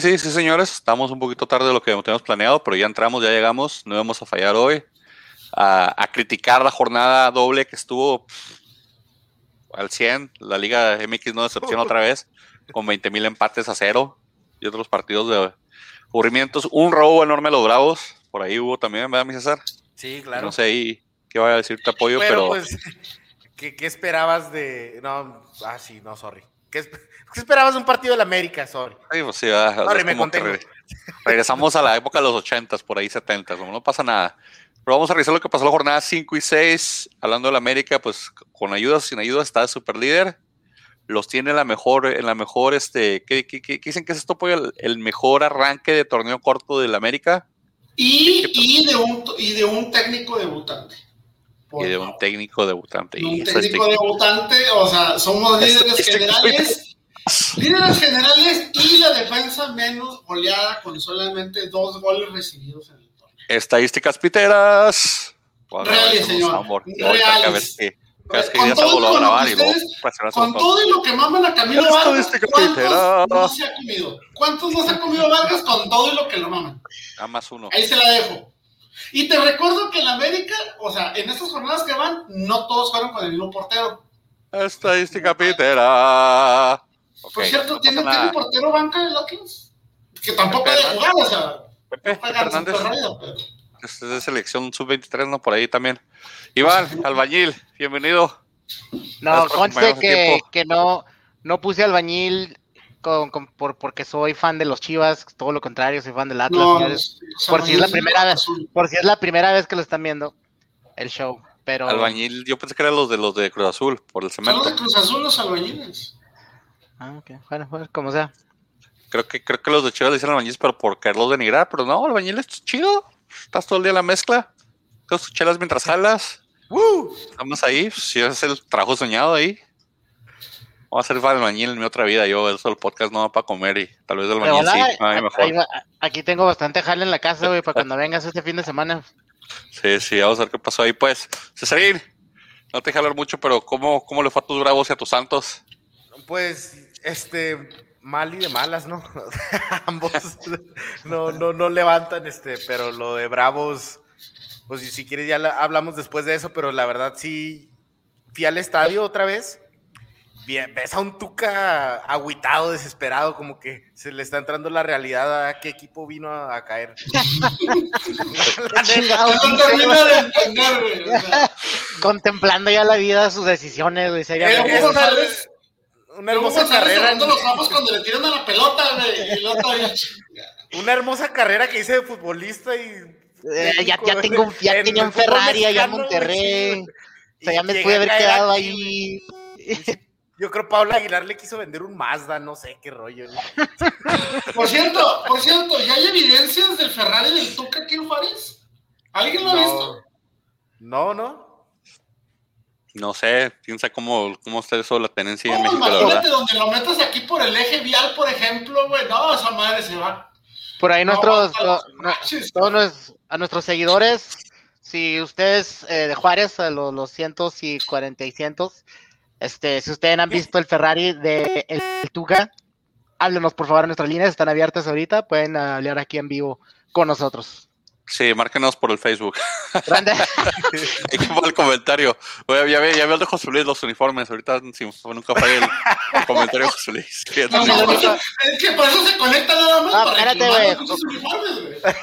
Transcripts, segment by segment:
Sí, sí, sí, señores. Estamos un poquito tarde de lo que teníamos planeado, pero ya entramos, ya llegamos. No vamos a fallar hoy. A, criticar la jornada doble que estuvo al 100. La Liga MX no decepciona otra vez, con 20 mil empates a cero y otros partidos de aburrimientos. Un robo enorme a los Bravos. Por ahí hubo también, ¿verdad, mi César? Sí, claro. No sé ahí qué vaya a decir tu apoyo, pero. Pues, ¿qué, esperabas de.? No, ah, sí, no, sorry. ¿Qué, esperabas de un partido del América? Sorry. Sí, pues sí, me regresamos a la época de los 80 por ahí 70 como no pasa nada. Pero vamos a revisar lo que pasó en la jornada 5 y 6. Hablando del América, pues con ayuda o sin ayuda está el super líder. Los tiene la mejor, en la mejor, este, ¿qué, dicen que es esto? El, el mejor arranque de torneo corto del América. Y, y, de un, y de un técnico debutante. Y de un técnico debutante. Un técnico debutante, o sea, somos líderes generales. Líderes generales y la defensa menos goleada con solamente dos goles recibidos en el torneo. Estadísticas piteras. Reales, señor. Reales con todo, lo que maman a Camilo Vargas, ¿cuántos no se ha comido? ¿Cuántos no se ha comido Vargas con todo y lo que lo maman? A más uno. Ahí se la dejo. Y te recuerdo que en América, o sea, en estas jornadas que van, no todos fueron con el mismo portero. Estadística pitera. Por cierto, ¿tiene, ¿tiene portero banca el Oaklands? Que tampoco ha de jugar, o sea. Pepe Fernández. Es de selección sub-23, ¿no? Por ahí también. Iván, albañil, bienvenido. No, conste que, que, no, no puse albañil con, por, porque soy fan de los Chivas, todo lo contrario, soy fan del Atlas. por si es la primera vez, por si es la primera vez que lo están viendo el show. Pero albañil, yo pensé que eran los de los de Cruz Azul, por el cemento. Son los de Cruz Azul los albañiles. Ah, ok. Bueno, pues como sea. Creo que, creo que los de Chivas le dicen albañiles, pero por quererlos denigrar, pero no, albañil es chido. Estás todo el día en la mezcla, con tus chelas mientras jalas. Estamos ahí, si es el trabajo soñado ahí. Voy a ser albañil en mi otra vida. Yo, eso el podcast no va para comer y tal vez el albañil sí. aquí tengo bastante jale en la casa, güey, para cuando vengas este fin de semana. Sí, sí, vamos a ver qué pasó ahí, pues. Cesarín, no te jalar mucho, pero ¿cómo, ¿cómo le fue a tus bravos y a tus santos? Pues, este, mal y de malas, ¿no? Ambos no, no, no levantan, este, pero lo de Bravos, pues si quieres ya hablamos después de eso, pero la verdad sí, fui al estadio otra vez. Bien, ves a un Tuca aguitado, desesperado, como que se le está entrando la realidad a qué equipo vino a, caer. Contemplando ya la vida, sus decisiones, güey una hermosa carrera. los cuando le tiran a la pelota, Una hermosa carrera que hice de futbolista y. Eh, ya, ya, tengo un, ya tenía un Ferrari allá en Monterrey. o sea, ya me pude haber quedado ahí. Yo creo que Pablo Aguilar le quiso vender un Mazda, no sé qué rollo. Por cierto, por cierto, ¿ya hay evidencias del Ferrari del Tuca aquí en Juárez? ¿Alguien lo ha visto? No, no. No sé, piensa cómo, cómo está eso la tenencia en México, la verdad. donde lo metas aquí por el eje vial, por ejemplo, güey, no, esa madre se va. Por ahí nuestros, todos a nuestros seguidores, si ustedes eh, de Juárez, a los, los cientos y cuarenta y cientos, este, si ustedes han visto el Ferrari de el, Tuca, háblenos por favor, nuestras líneas están abiertas ahorita, pueden hablar aquí en vivo con nosotros. Sí, márquenos por el Facebook. Grande. y fue el comentario. ya, ve, ya veo el de José Luis los uniformes. Ahorita si, nunca fue el, comentario de José Luis. No, no, es que por eso se conecta nada más. No, espérate, güey.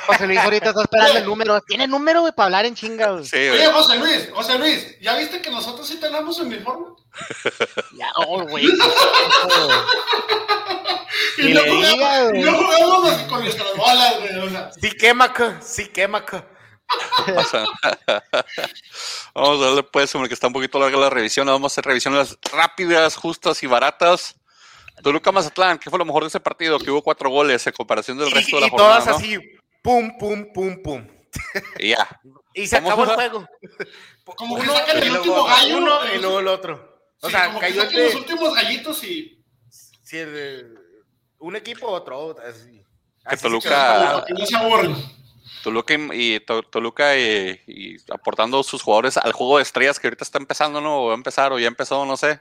José Luis ahorita está esperando el número. ¿Tiene número, güey, para hablar en chinga, güey? Sí, Oye, José Luis, José Luis, ¿ya viste que nosotros sí tenemos uniforme? Ya, oh, güey. y, no, jugamos, no jugamos con nuestras bolas, güey. O sea. Sí, quema, sí, quema. vamos a darle pues, que está un poquito larga la revisión. Vamos a hacer revisiones rápidas, justas y baratas. Toluca Mazatlán, ¿qué fue lo mejor de ese partido? Que hubo cuatro goles en comparación del resto de la jornada. Y todas así, pum, pum, pum, pum. Y ya. Y se acabó el juego. Como uno, que el último gallo. Uno y luego el otro. O sea, como cayó que los últimos gallitos y. Sí, un equipo, otro. Así. Que Toluca. no se Toluca y, Toluca y, aportando sus jugadores al juego de estrellas que ahorita está empezando, ¿no? O va a empezar o ya empezó, no sé.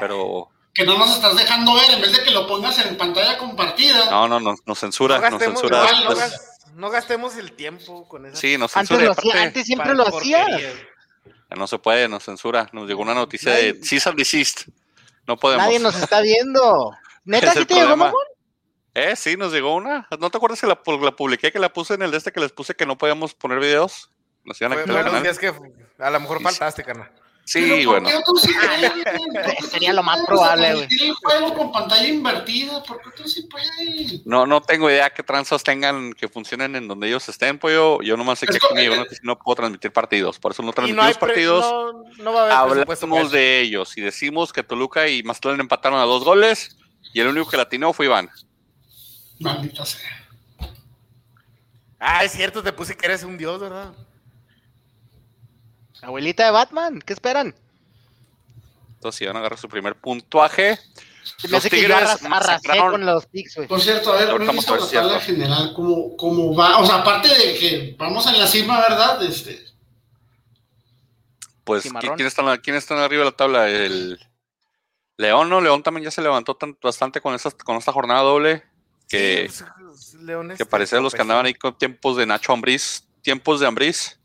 Pero que no nos estás dejando ver, en vez de que lo pongas en pantalla compartida. No, no, no, nos censura, no nos censura. no, gastemos el tiempo con eso. Sí, nos censura. Antes, antes siempre lo hacía. No se puede, nos censura. Nos llegó una noticia de cease and desist. No podemos. Nadie nos está viendo. ¿Neta sí te llegó, mamón? Eh, sí, nos llegó una. ¿No te acuerdas que la, la, publiqué que la puse en el de este que les puse que no podíamos poner videos? Nos iban a bueno, es que a lo mejor faltaste, carnal. Sí, bueno. Sería lo más probable, güey. el juego con pantalla invertida, ¿por qué tú sí puedes? No, no tengo idea qué tranzas tengan que funcionen en donde ellos estén, pollo. Yo nomás sé que aquí no, no, puedo transmitir partidos, por eso no transmitimos partidos. No, va a haber Hablamos de ellos y decimos que Toluca y Mazatlán empataron a dos goles y el único que latinó fue Iván. Maldita sea. Ah, es cierto, te puse que eres un dios, ¿verdad? Abuelita de Batman, ¿qué esperan? Entonces van a agarrar su primer puntuaje. los Tigres que arrasé con los picks, Por cierto, a ver, no he visto la tabla general, ¿cómo, ¿cómo, va? O sea, aparte de que vamos en la cima, ¿verdad? Este... Pues, ¿quién está, ¿quién está arriba de la tabla? El León, ¿no? León también ya se levantó bastante con, esa, con esta jornada doble. Que, sí, pues, que parecía los que andaban ahí con tiempos de Nacho Ambriz, tiempos de Ambriz.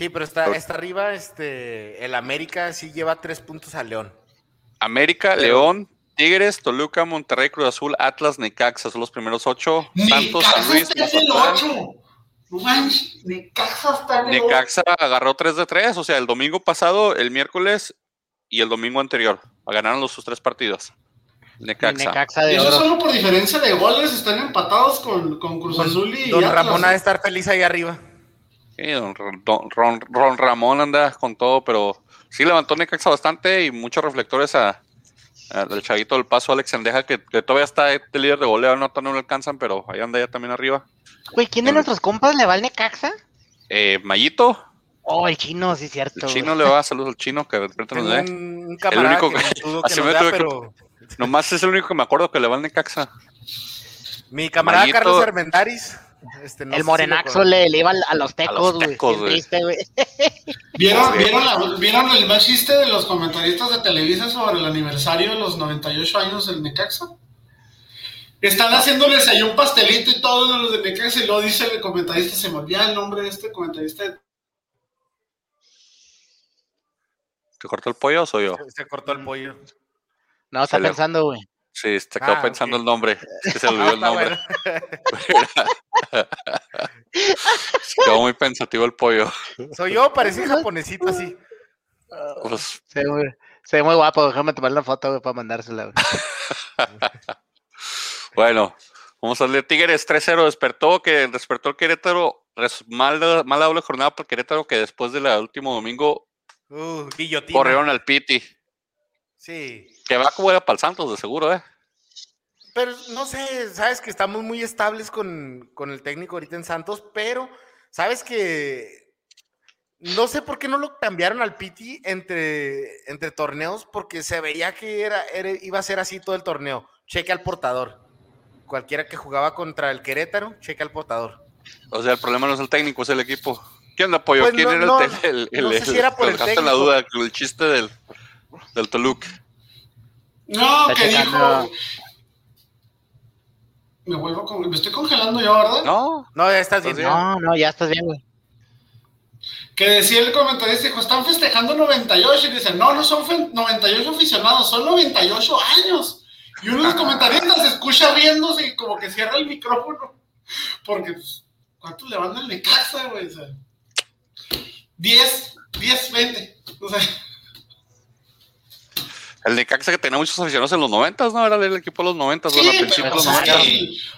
Sí, pero está, está arriba, este, el América sí lleva tres puntos a León. América, León, Tigres, Toluca, Monterrey, Cruz Azul, Atlas, Necaxa, son los primeros ocho. Santos, San Luis, Mazatlán. Necaxa agarró tres de tres, o sea, el domingo pasado, el miércoles y el domingo anterior. Ganaron los sus tres partidos. Necaxa. Necaxa y eso solo por diferencia de goles están empatados con, con Cruz Azul y. Don Ramón ha de estar feliz ahí arriba. Sí, Ron, Ramón anda con todo, pero sí levantó Necaxa bastante y muchos reflectores a, del chavito del paso Alex Andeja, que, todavía está de líder de goleo, no, no lo alcanzan, pero ahí anda ya también arriba. Güey, ¿quién de nuestros compas le va al Necaxa? Eh, Mayito. Oh, el chino, sí, cierto. El chino le va, saludos al chino, que de repente nos dé. Un, el único que, que, nomás es el único que me acuerdo que le va al Necaxa. Mi camarada Carlos Armendaris este, el Morenaxo le, iba a los tecos, güey. ¿Vieron, ¿vieron, ¿Vieron el más chiste de los comentaristas de Televisa sobre el aniversario de los 98 años del Necaxa? Están haciéndoles ahí un pastelito y todo los de Necaxa y luego dice el comentarista, se me olvida el nombre de este comentarista. ¿Te cortó el pollo o soy yo? Se, cortó el pollo. No, está pensando, güey. Sí, se quedó ah, pensando el nombre. Es que se olvidó el nombre. se quedó muy pensativo el pollo. Soy yo, parecía japonesito así. Pues, se, ve muy, guapo, déjame tomar la foto para mandársela. bueno, vamos a leer Tigres 3-0. Despertó que despertó el Querétaro. Mal, mala doble jornada para el Querétaro que después del último domingo uh, corrieron al Piti. Sí. Que va como era para el Santos, de seguro, ¿eh? Pero no sé, sabes que estamos muy estables con, el técnico ahorita en Santos, pero sabes que no sé por qué no lo cambiaron al Piti entre, entre torneos, porque se veía que era, iba a ser así todo el torneo. Cheque al portador. Cualquiera que jugaba contra el Querétaro, cheque al portador. O sea, el problema no es el técnico, es el equipo. ¿Quién apoyó? Pues ¿Quién era el, el, no sé si era por el técnico. la duda, el chiste del, del Toluca. No, que dijo. Me vuelvo con... Me estoy congelando yo, ¿verdad? No, no, ya estás bien. No, no, ya estás bien, güey. Que decía el comentarista, dijo, están festejando 98 y dicen, no, no son 98 aficionados, son 98 años. Y uno de los comentaristas se escucha riéndose y como que cierra el micrófono. Porque, pues, ¿cuántos le van al casa, güey? O sea, 10, 10, 20. O sea... El Necaxa que tenía muchos aficionados en los 90, ¿no? Era el equipo de los 90, sí, bueno, los 90.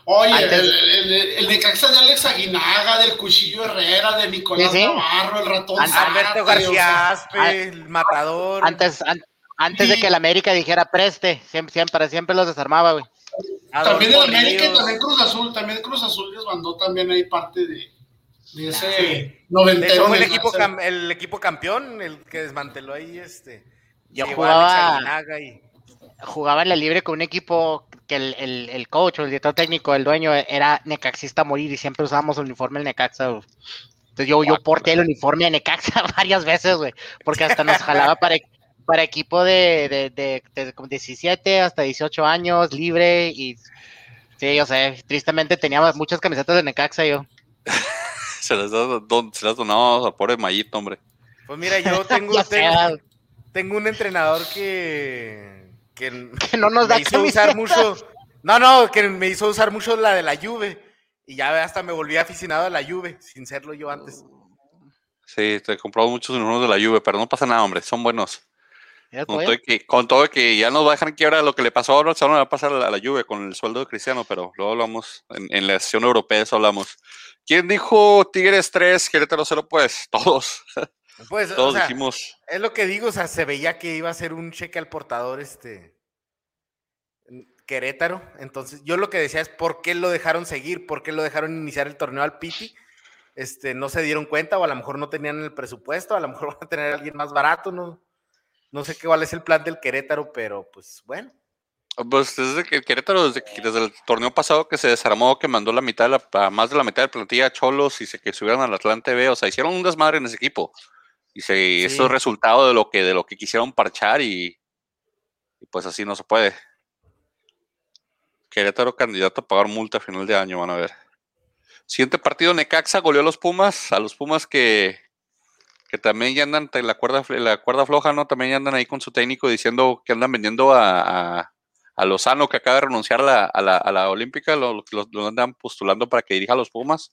Oye, el, el, Necaxa de Alex Aguinaga, del Cuchillo Herrera, de Nicolás Navarro, el ratón Alberto García el matador. Antes, antes de que el América dijera preste, siempre, siempre, siempre los desarmaba, güey. También el América y también Cruz Azul, también Cruz Azul les mandó también ahí parte de, de ese noventero. fue el equipo, el equipo campeón, el que desmanteló ahí este yo jugaba, jugaba en la libre con un equipo que el, el, el, coach o el director técnico, el dueño, era necaxista a morir y siempre usábamos el uniforme del Necaxa. Entonces yo, yo porté el uniforme de Necaxa varias veces, güey, porque hasta nos jalaba para, para equipo de, de, de, 17 hasta 18 años, libre y sí, yo sé, tristemente teníamos muchas camisetas de Necaxa yo. se, las se las donamos a pobre Mayito, hombre. Pues mira, yo tengo, tengo, un entrenador que, que, no nos da hizo usar mucho. No, no, que me hizo usar mucho la de la Juve. Y ya hasta me volví aficionado a la Juve, sin serlo yo antes. Sí, te he comprado muchos uniformes de la Juve, pero no pasa nada, hombre, son buenos. Con todo, que, con todo, que, ya nos va a dejar quiebra lo que le pasó ahora, no va a pasar a la, Juve con el sueldo de Cristiano, pero luego hablamos, en, la sesión europea eso hablamos. ¿Quién dijo Tigres 3, Querétaro 0? Pues todos. Pues, todos dijimos. Es lo que digo, o sea, se veía que iba a ser un cheque al portador este Querétaro. Entonces, yo lo que decía es por qué lo dejaron seguir, por qué lo dejaron iniciar el torneo al Piti. Este, no se dieron cuenta, o a lo mejor no tenían el presupuesto, a lo mejor van a tener a alguien más barato, no, no sé qué cuál es el plan del Querétaro, pero pues bueno. Pues desde que el Querétaro, desde, desde, el torneo pasado que se desarmó, que mandó la mitad, la, más de la mitad de la plantilla a Cholos y se que subieron al Atlante B, o sea, hicieron un desmadre en ese equipo. Y se, eso es resultado de lo que, de lo que quisieron parchar y, pues así no se puede. Querétaro candidato a pagar multa a final de año, van a ver. Siguiente partido, Necaxa goleó a los Pumas, a los Pumas que, que también ya andan la cuerda, la cuerda floja, ¿no? También ya andan ahí con su técnico diciendo que andan vendiendo a, a, Lozano, que acaba de renunciar a la, a la, Olímpica, lo, andan postulando para que dirija a los Pumas.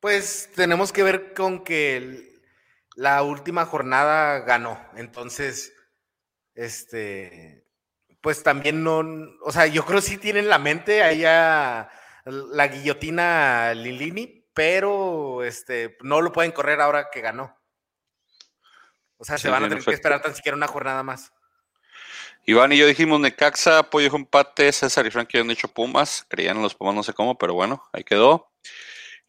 Pues tenemos que ver con que la última jornada ganó, entonces, este, pues también no, o sea, yo creo que sí tienen la mente ahí a la guillotina Lilini, pero este, no lo pueden correr ahora que ganó. O sea, se van a tener que esperar tan siquiera una jornada más. Iván y yo dijimos Necaxa, apoyo empate, César y Frankie han dicho Pumas, creían en los Pumas no sé cómo, pero bueno, ahí quedó.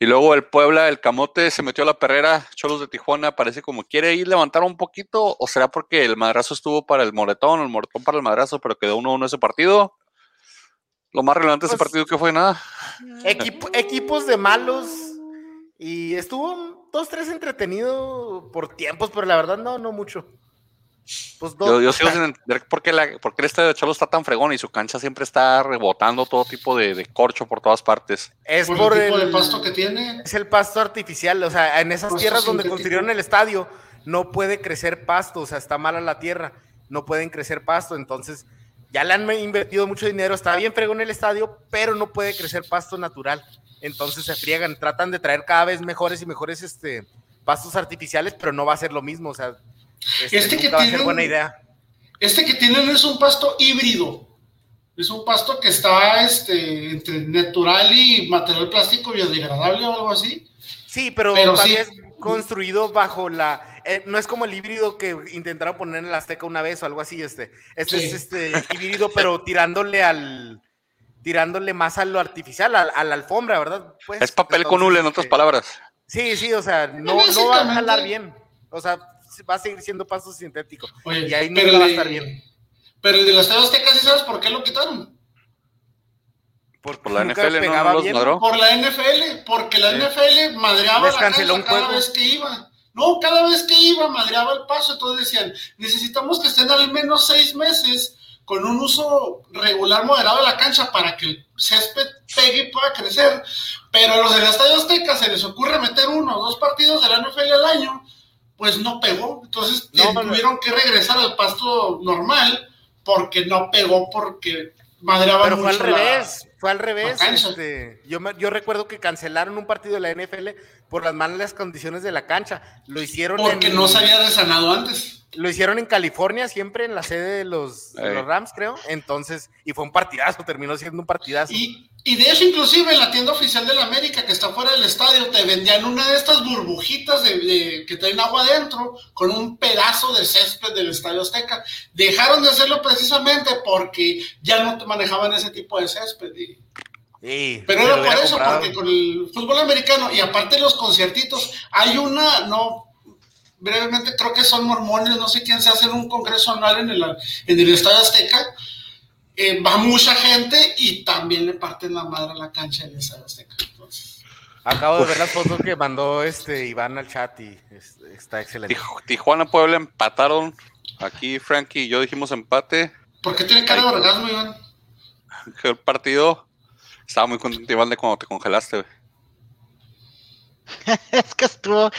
Y luego el Puebla, el Camote se metió a la perrera, Cholos de Tijuana, parece como quiere ir levantar un poquito, o será porque el madrazo estuvo para el Moretón, el Moretón para el madrazo, pero quedó 1-1 ese partido. Lo más relevante de ese pues partido que fue nada. equipos de malos y estuvo dos, tres entretenido por tiempos, pero la verdad no, no mucho. Pues yo, sigo sin entender por qué, la, por qué el estadio de Cholo está tan fregón y su cancha siempre está rebotando todo tipo de, corcho por todas partes. Es por, el tipo de pasto que tiene. Es el pasto artificial, o sea, en esas tierras donde construyeron el estadio no puede crecer pasto, o sea, está mala la tierra, no pueden crecer pasto, entonces ya le han invertido mucho dinero, está bien fregón el estadio, pero no puede crecer pasto natural entonces se friegan, tratan de traer cada vez mejores y mejores este, pastos artificiales, pero no va a ser lo mismo, o sea, este, este que tienen, buena idea. Este que tienen es un pasto híbrido, es un pasto que está este, entre natural y material plástico biodegradable o algo así. Sí, pero, también es construido bajo la, eh, no es como el híbrido que intentaron poner en la Azteca una vez o algo así, este, este es este híbrido, pero tirándole al, tirándole más a lo artificial, a, la alfombra, ¿verdad? Pues, es papel con hule, en otras palabras. Sí, sí, o sea, no, no va a jalar bien. O sea, va a seguir siendo pasto sintético. y ahí no va a estar bien. Pero el de las Aztecas, ¿sabes por qué lo quitaron? Por, por la NFL no, los madró. Por la NFL, porque la NFL madreaba la cancha cada vez que iba. No, cada vez que iba madreaba el paso, entonces decían, necesitamos que estén al menos seis meses con un uso regular moderado de la cancha para que el césped pegue y pueda crecer. Pero a los del Estadio Azteca se les ocurre meter uno o dos partidos de la NFL al año, pues no pegó. Entonces tuvieron que regresar al pasto normal porque no pegó porque madreaba Pero fue al revés, fue al revés. Este, yo, yo recuerdo que cancelaron un partido de la NFL por las malas condiciones de la cancha. Lo hicieron porque no se había desanado antes. Lo hicieron en California, siempre en la sede de los, Rams, creo. Entonces, y fue un partidazo, terminó siendo un partidazo. Y, y de hecho, inclusive en la tienda oficial de la América, que está fuera del estadio, te vendían una de estas burbujitas de, que traen agua adentro, con un pedazo de césped del Estadio Azteca. Dejaron de hacerlo precisamente porque ya no manejaban ese tipo de césped. pero era por eso, porque con el fútbol americano y aparte los conciertitos, hay una, no, brevemente, creo que son mormones, no sé quién se hace en un congreso anual en el, en el Estadio Azteca. Eh, va mucha gente y también le parten la madre a la cancha del Estadio Azteca. Acabo de ver las fotos que mandó este Iván al chat y está excelente. Tijuana Puebla empataron Aquí Frankie y yo dijimos empate. ¿Por qué tiene cara de orgasmo, Iván? El partido estaba muy contento, Iván, de cuando te congelaste, es que estuvo,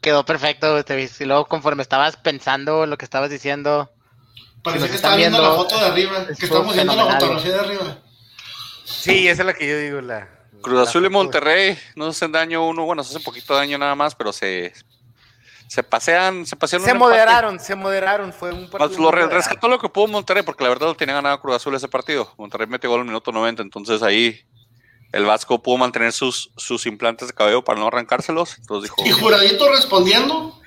quedó perfecto. Y luego, conforme estabas pensando lo que estabas diciendo. Parece que estaba viendo, la foto de arriba, que estamos viendo la fotografía de arriba. Sí, esa es la que yo digo, la. Cruz Azul y Monterrey no se hacen daño uno, bueno, se hace poquito daño nada más, pero se se pasean, se pasean. Se moderaron, se moderaron, fue un partido. Lo rescató lo que pudo Monterrey, porque la verdad lo tenía ganado Cruz Azul ese partido. Monterrey metió gol en el minuto 90, entonces ahí el Vasco pudo mantener sus, sus implantes de cabello para no arrancárselos. Entonces dijo, y Juradito respondiendo.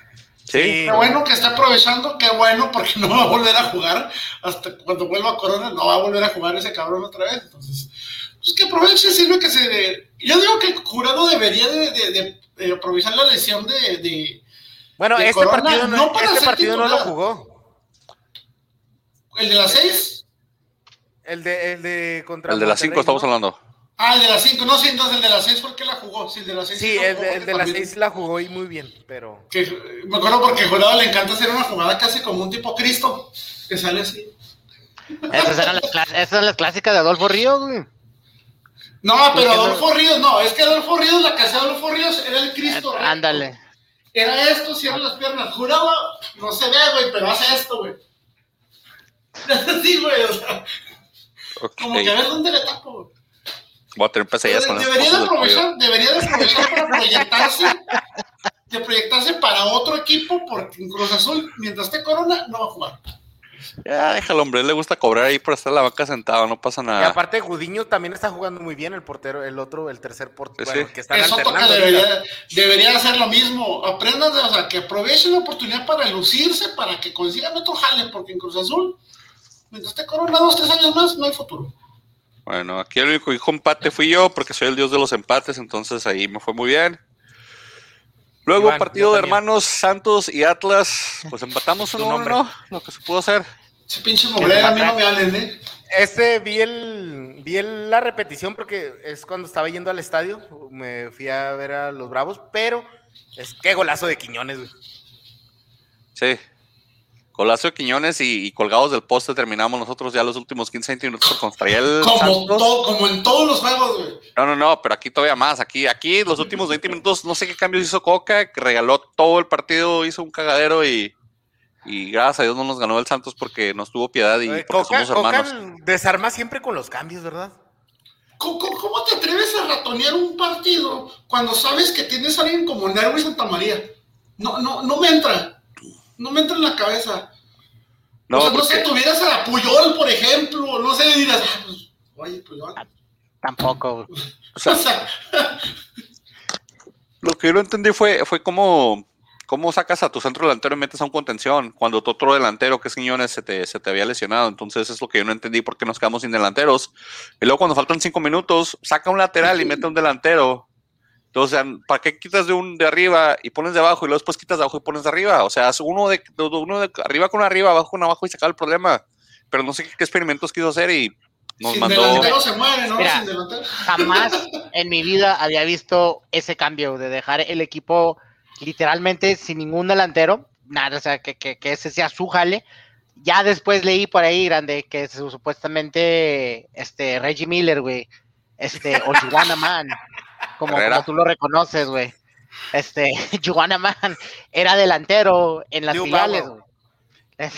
Sí. Qué bueno que está aprovechando, qué bueno, porque no va a volver a jugar hasta cuando vuelva a Corona, no va a volver a jugar ese cabrón otra vez. Entonces, pues que aproveche, sirve que se. Yo digo que Jurado debería de, de, aprovechar la lesión de bueno, este partido, no, este partido no lo jugó. ¿El de las seis? El de, el de contra El de las cinco estamos hablando. Ah, el de las cinco, no, sí, entonces el de las seis, ¿por qué la jugó? Sí, el de las seis. Sí, el, de, el de las seis la jugó y muy bien, pero. me acuerdo porque a Jurado le encanta hacer una jugada casi como un tipo Cristo, que sale así. Esas eran las, esas las clásicas de Adolfo Ríos, güey. No, pero Adolfo Ríos, no, es que Adolfo Ríos, la casa de Adolfo Ríos era el Cristo. Ándale. Era esto, cierra las piernas. Juraba, no se ve, güey, pero hace esto, güey. Así, güey, o sea. Como que a ver dónde le tapo, güey. Voy a tener pesadillas con debería de aprovechar, debería de aprovechar para proyectarse, de proyectarse para otro equipo, porque en Cruz Azul, mientras esté Corona, no va a jugar. Ya, déjalo, hombre, le gusta cobrar ahí por estar en la banca sentado, no pasa nada. Y aparte, Gudiño también está jugando muy bien, el portero, el otro, el tercer portero, que está Eso alternando. Debería, debería, hacer lo mismo. Aprendan, o sea, que aprovechen la oportunidad para lucirse, para que consigan otro jale, porque en Cruz Azul, mientras esté Corona dos, tres años más, no hay futuro. Bueno, aquí el único hijo empate fui yo, porque soy el dios de los empates, entonces ahí me fue muy bien. Luego, partido de hermanos Santos y Atlas, pues empatamos uno, uno, lo que se pudo hacer. Ese pinche a mí no me hablen, ¿eh? Este vi el vi la repetición porque es cuando estaba yendo al estadio, me fui a ver a los Bravos, pero es qué golazo de Quiñones, güey. Sí. Golazo de Quiñones y, colgados del poste terminamos nosotros ya los últimos 15, 20 minutos por contra el como, como en todos los juegos, güey. No, no, no, pero aquí todavía más. Aquí, aquí los últimos 20 minutos, no sé qué cambios hizo Coca, que regaló todo el partido, hizo un cagadero y, y gracias a Dios no nos ganó el Santos porque nos tuvo piedad y Coca, somos hermanos. Coca desarma siempre con los cambios, ¿verdad? ¿Cómo, ¿Cómo, te atreves a ratonear un partido cuando sabes que tienes a alguien como Nervo y Santa María? No, no, no me entra no me entra en la cabeza. No, o sea, no sé, tuvieras a Puyol, por ejemplo, no sé, dirás, ah, pues, oye, Puyol. Ah, tampoco. o sea, lo que yo no entendí fue, fue cómo, cómo sacas a tu centro delantero y metes a un contención cuando tu otro delantero, que es Quiñones, se te, se te había lesionado. Entonces es lo que yo no entendí por qué nos quedamos sin delanteros. Y luego cuando faltan cinco minutos, saca un lateral y mete un delantero entonces, ¿para qué quitas de un de arriba y pones de abajo y luego después quitas de abajo y pones de arriba? O sea, uno de, uno de arriba con arriba, abajo con abajo y se acaba el problema. Pero no sé qué, experimentos quiso hacer y nos Sin mandó. Delantero se mueve, ¿no? Mira, jamás en mi vida había visto ese cambio de dejar el equipo literalmente sin ningún delantero. Nada, o sea, que, que, que ese sea su jale. Ya después leí por ahí, grande, que supuestamente este Reggie Miller, güey, este, o Man como, tú lo reconoces, güey. Este, Juana Man era delantero en las filiales, güey.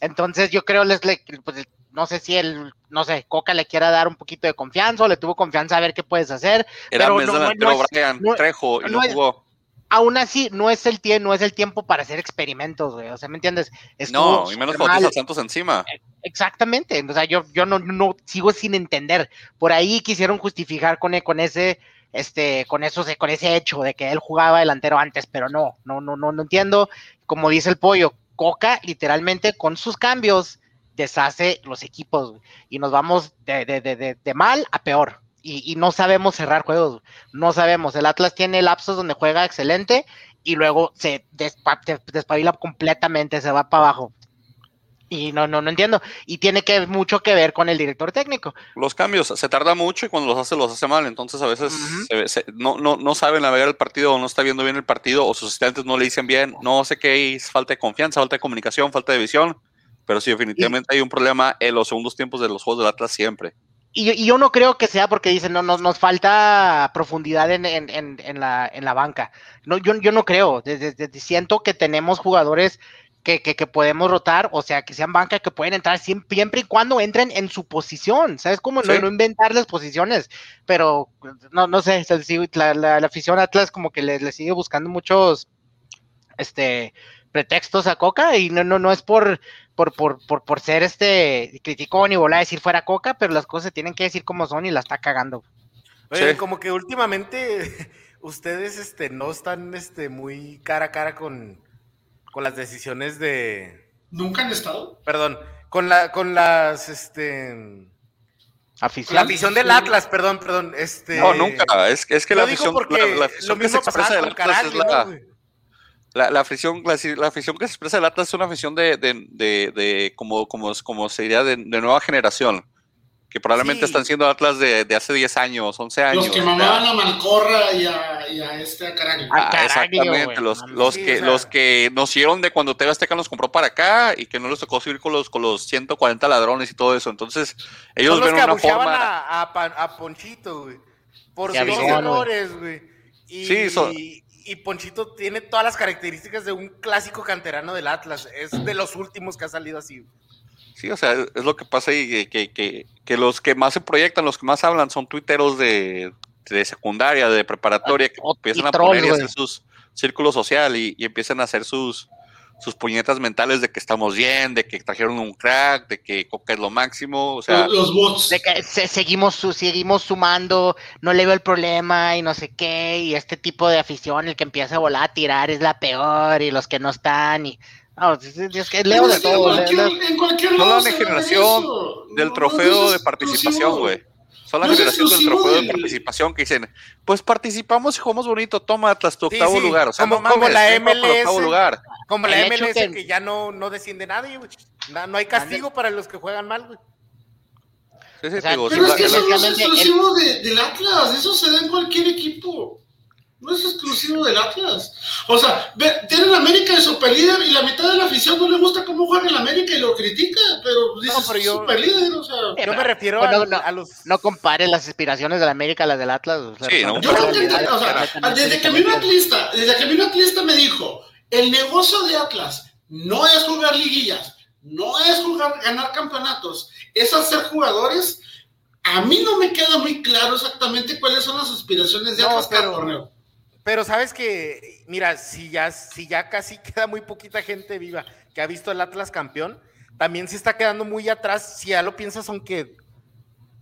Entonces yo creo, les, pues, no sé si él, no sé, Coca le quiera dar un poquito de confianza o le tuvo confianza a ver qué puedes hacer. Era pero no, delantero Brian Trejo y lo jugó. Aún así, no es el tiempo, no es el tiempo para hacer experimentos, güey. O sea, ¿me entiendes? no, y menos cuando a Santos encima. E, exactamente. O sea, yo, yo no, no sigo sin entender. Por ahí quisieron justificar con, con ese este, con eso, con ese hecho de que él jugaba delantero antes, pero no, no, no, no, no entiendo. Como dice el pollo, Coca literalmente con sus cambios deshace los equipos y nos vamos de, de, de, de mal a peor. Y, y, no sabemos cerrar juegos, no sabemos. El Atlas tiene lapsos donde juega excelente y luego se despabila completamente, se va para abajo. Y no, no, no entiendo. Y tiene que mucho que ver con el director técnico. Los cambios, se tarda mucho y cuando los hace, los hace mal. Entonces a veces no, no, no sabe navegar el partido o no está viendo bien el partido o sus asistentes no le dicen bien. No sé qué es falta de confianza, falta de comunicación, falta de visión. Pero sí, definitivamente hay un problema en los segundos tiempos de los juegos del Atlas siempre. Y, yo no creo que sea porque dicen, no, nos, nos falta profundidad en, en, en, la, en la banca. No, yo, yo no creo. Desde, siento que tenemos jugadores que, que, podemos rotar, o sea, que sean banca, que pueden entrar siempre, y cuando entren en su posición, ¿sabes? Como no, inventar las posiciones, pero no, no sé, la, la, afición Atlas como que le, le, sigue buscando muchos este pretextos a Coca y no, no, no es por, por, por, por, por ser este criticón y volar a decir fuera Coca, pero las cosas se tienen que decir como son y la está cagando. Oye, como que últimamente ustedes este, no están este, muy cara a cara con con las decisiones de. ¿Nunca han estado? Perdón, con la, con las este. ¿Afición? La afición del Atlas, perdón, perdón. Este... No, nunca. Es, es que la afición, la, afición que se expresa del Atlas es la, la, la, afición, la, afición que se expresa del Atlas es una afición de, de, de, de como, como, como se diría, de, nueva generación que probablemente están siendo Atlas de, de, hace 10 años, 11 años. Los que mamaban a Malcorra y a, y a este a Caraglio. Ah, exactamente, los, los que, los que nos hicieron de cuando TV Azteca nos compró para acá y que no les tocó subir con los, con los 140 ladrones y todo eso. Entonces, ellos ven una forma. A, a, a Ponchito, güey. Por sus errores, güey. Y, sí, son... y Ponchito tiene todas las características de un clásico canterano del Atlas. Es de los últimos que ha salido así. Sí, o sea, es lo que pasa y que, que, que, los que más se proyectan, los que más hablan son tuiteros de, de secundaria, de preparatoria, que empiezan a poner y hacer sus círculos social y, y, empiezan a hacer sus, sus puñetas mentales de que estamos bien, de que trajeron un crack, de que Coca es lo máximo, o sea, los bots. De que seguimos, seguimos sumando, no le veo el problema y no sé qué, y este tipo de afición, el que empieza a volar a tirar es la peor, y los que no están, y no, es que leo de todo. En cualquier, la generación del trofeo de participación, güey. Son la generación del trofeo de... participación que dicen, pues participamos y jugamos bonito, toma Atlas tu octavo lugar. O sea, como, como la MLS. Lugar. Como la MLS que... ya no, no desciende nadie, güey. No, hay castigo para los que juegan mal, güey. Sí, sí, pero es que eso no es exclusivo de, del Atlas, eso se da en cualquier equipo. No es exclusivo del Atlas. O sea, tienen América de superlíder y la mitad de la afición no le gusta cómo juega el América y lo critica, pero dice no, yo, superlíder, o sea. Yo me refiero a, los. No compare las aspiraciones de la América a las del Atlas. sí, no, yo creo que, o sea, desde que mi atlista, desde que mi atlista me dijo, el negocio de Atlas no es jugar liguillas, no es jugar, ganar campeonatos, es hacer jugadores. A mí no me queda muy claro exactamente cuáles son las aspiraciones de Atlas cada torneo. Pero sabes que, mira, si ya, si ya casi queda muy poquita gente viva que ha visto el Atlas campeón, también se está quedando muy atrás. Si ya lo piensas, aunque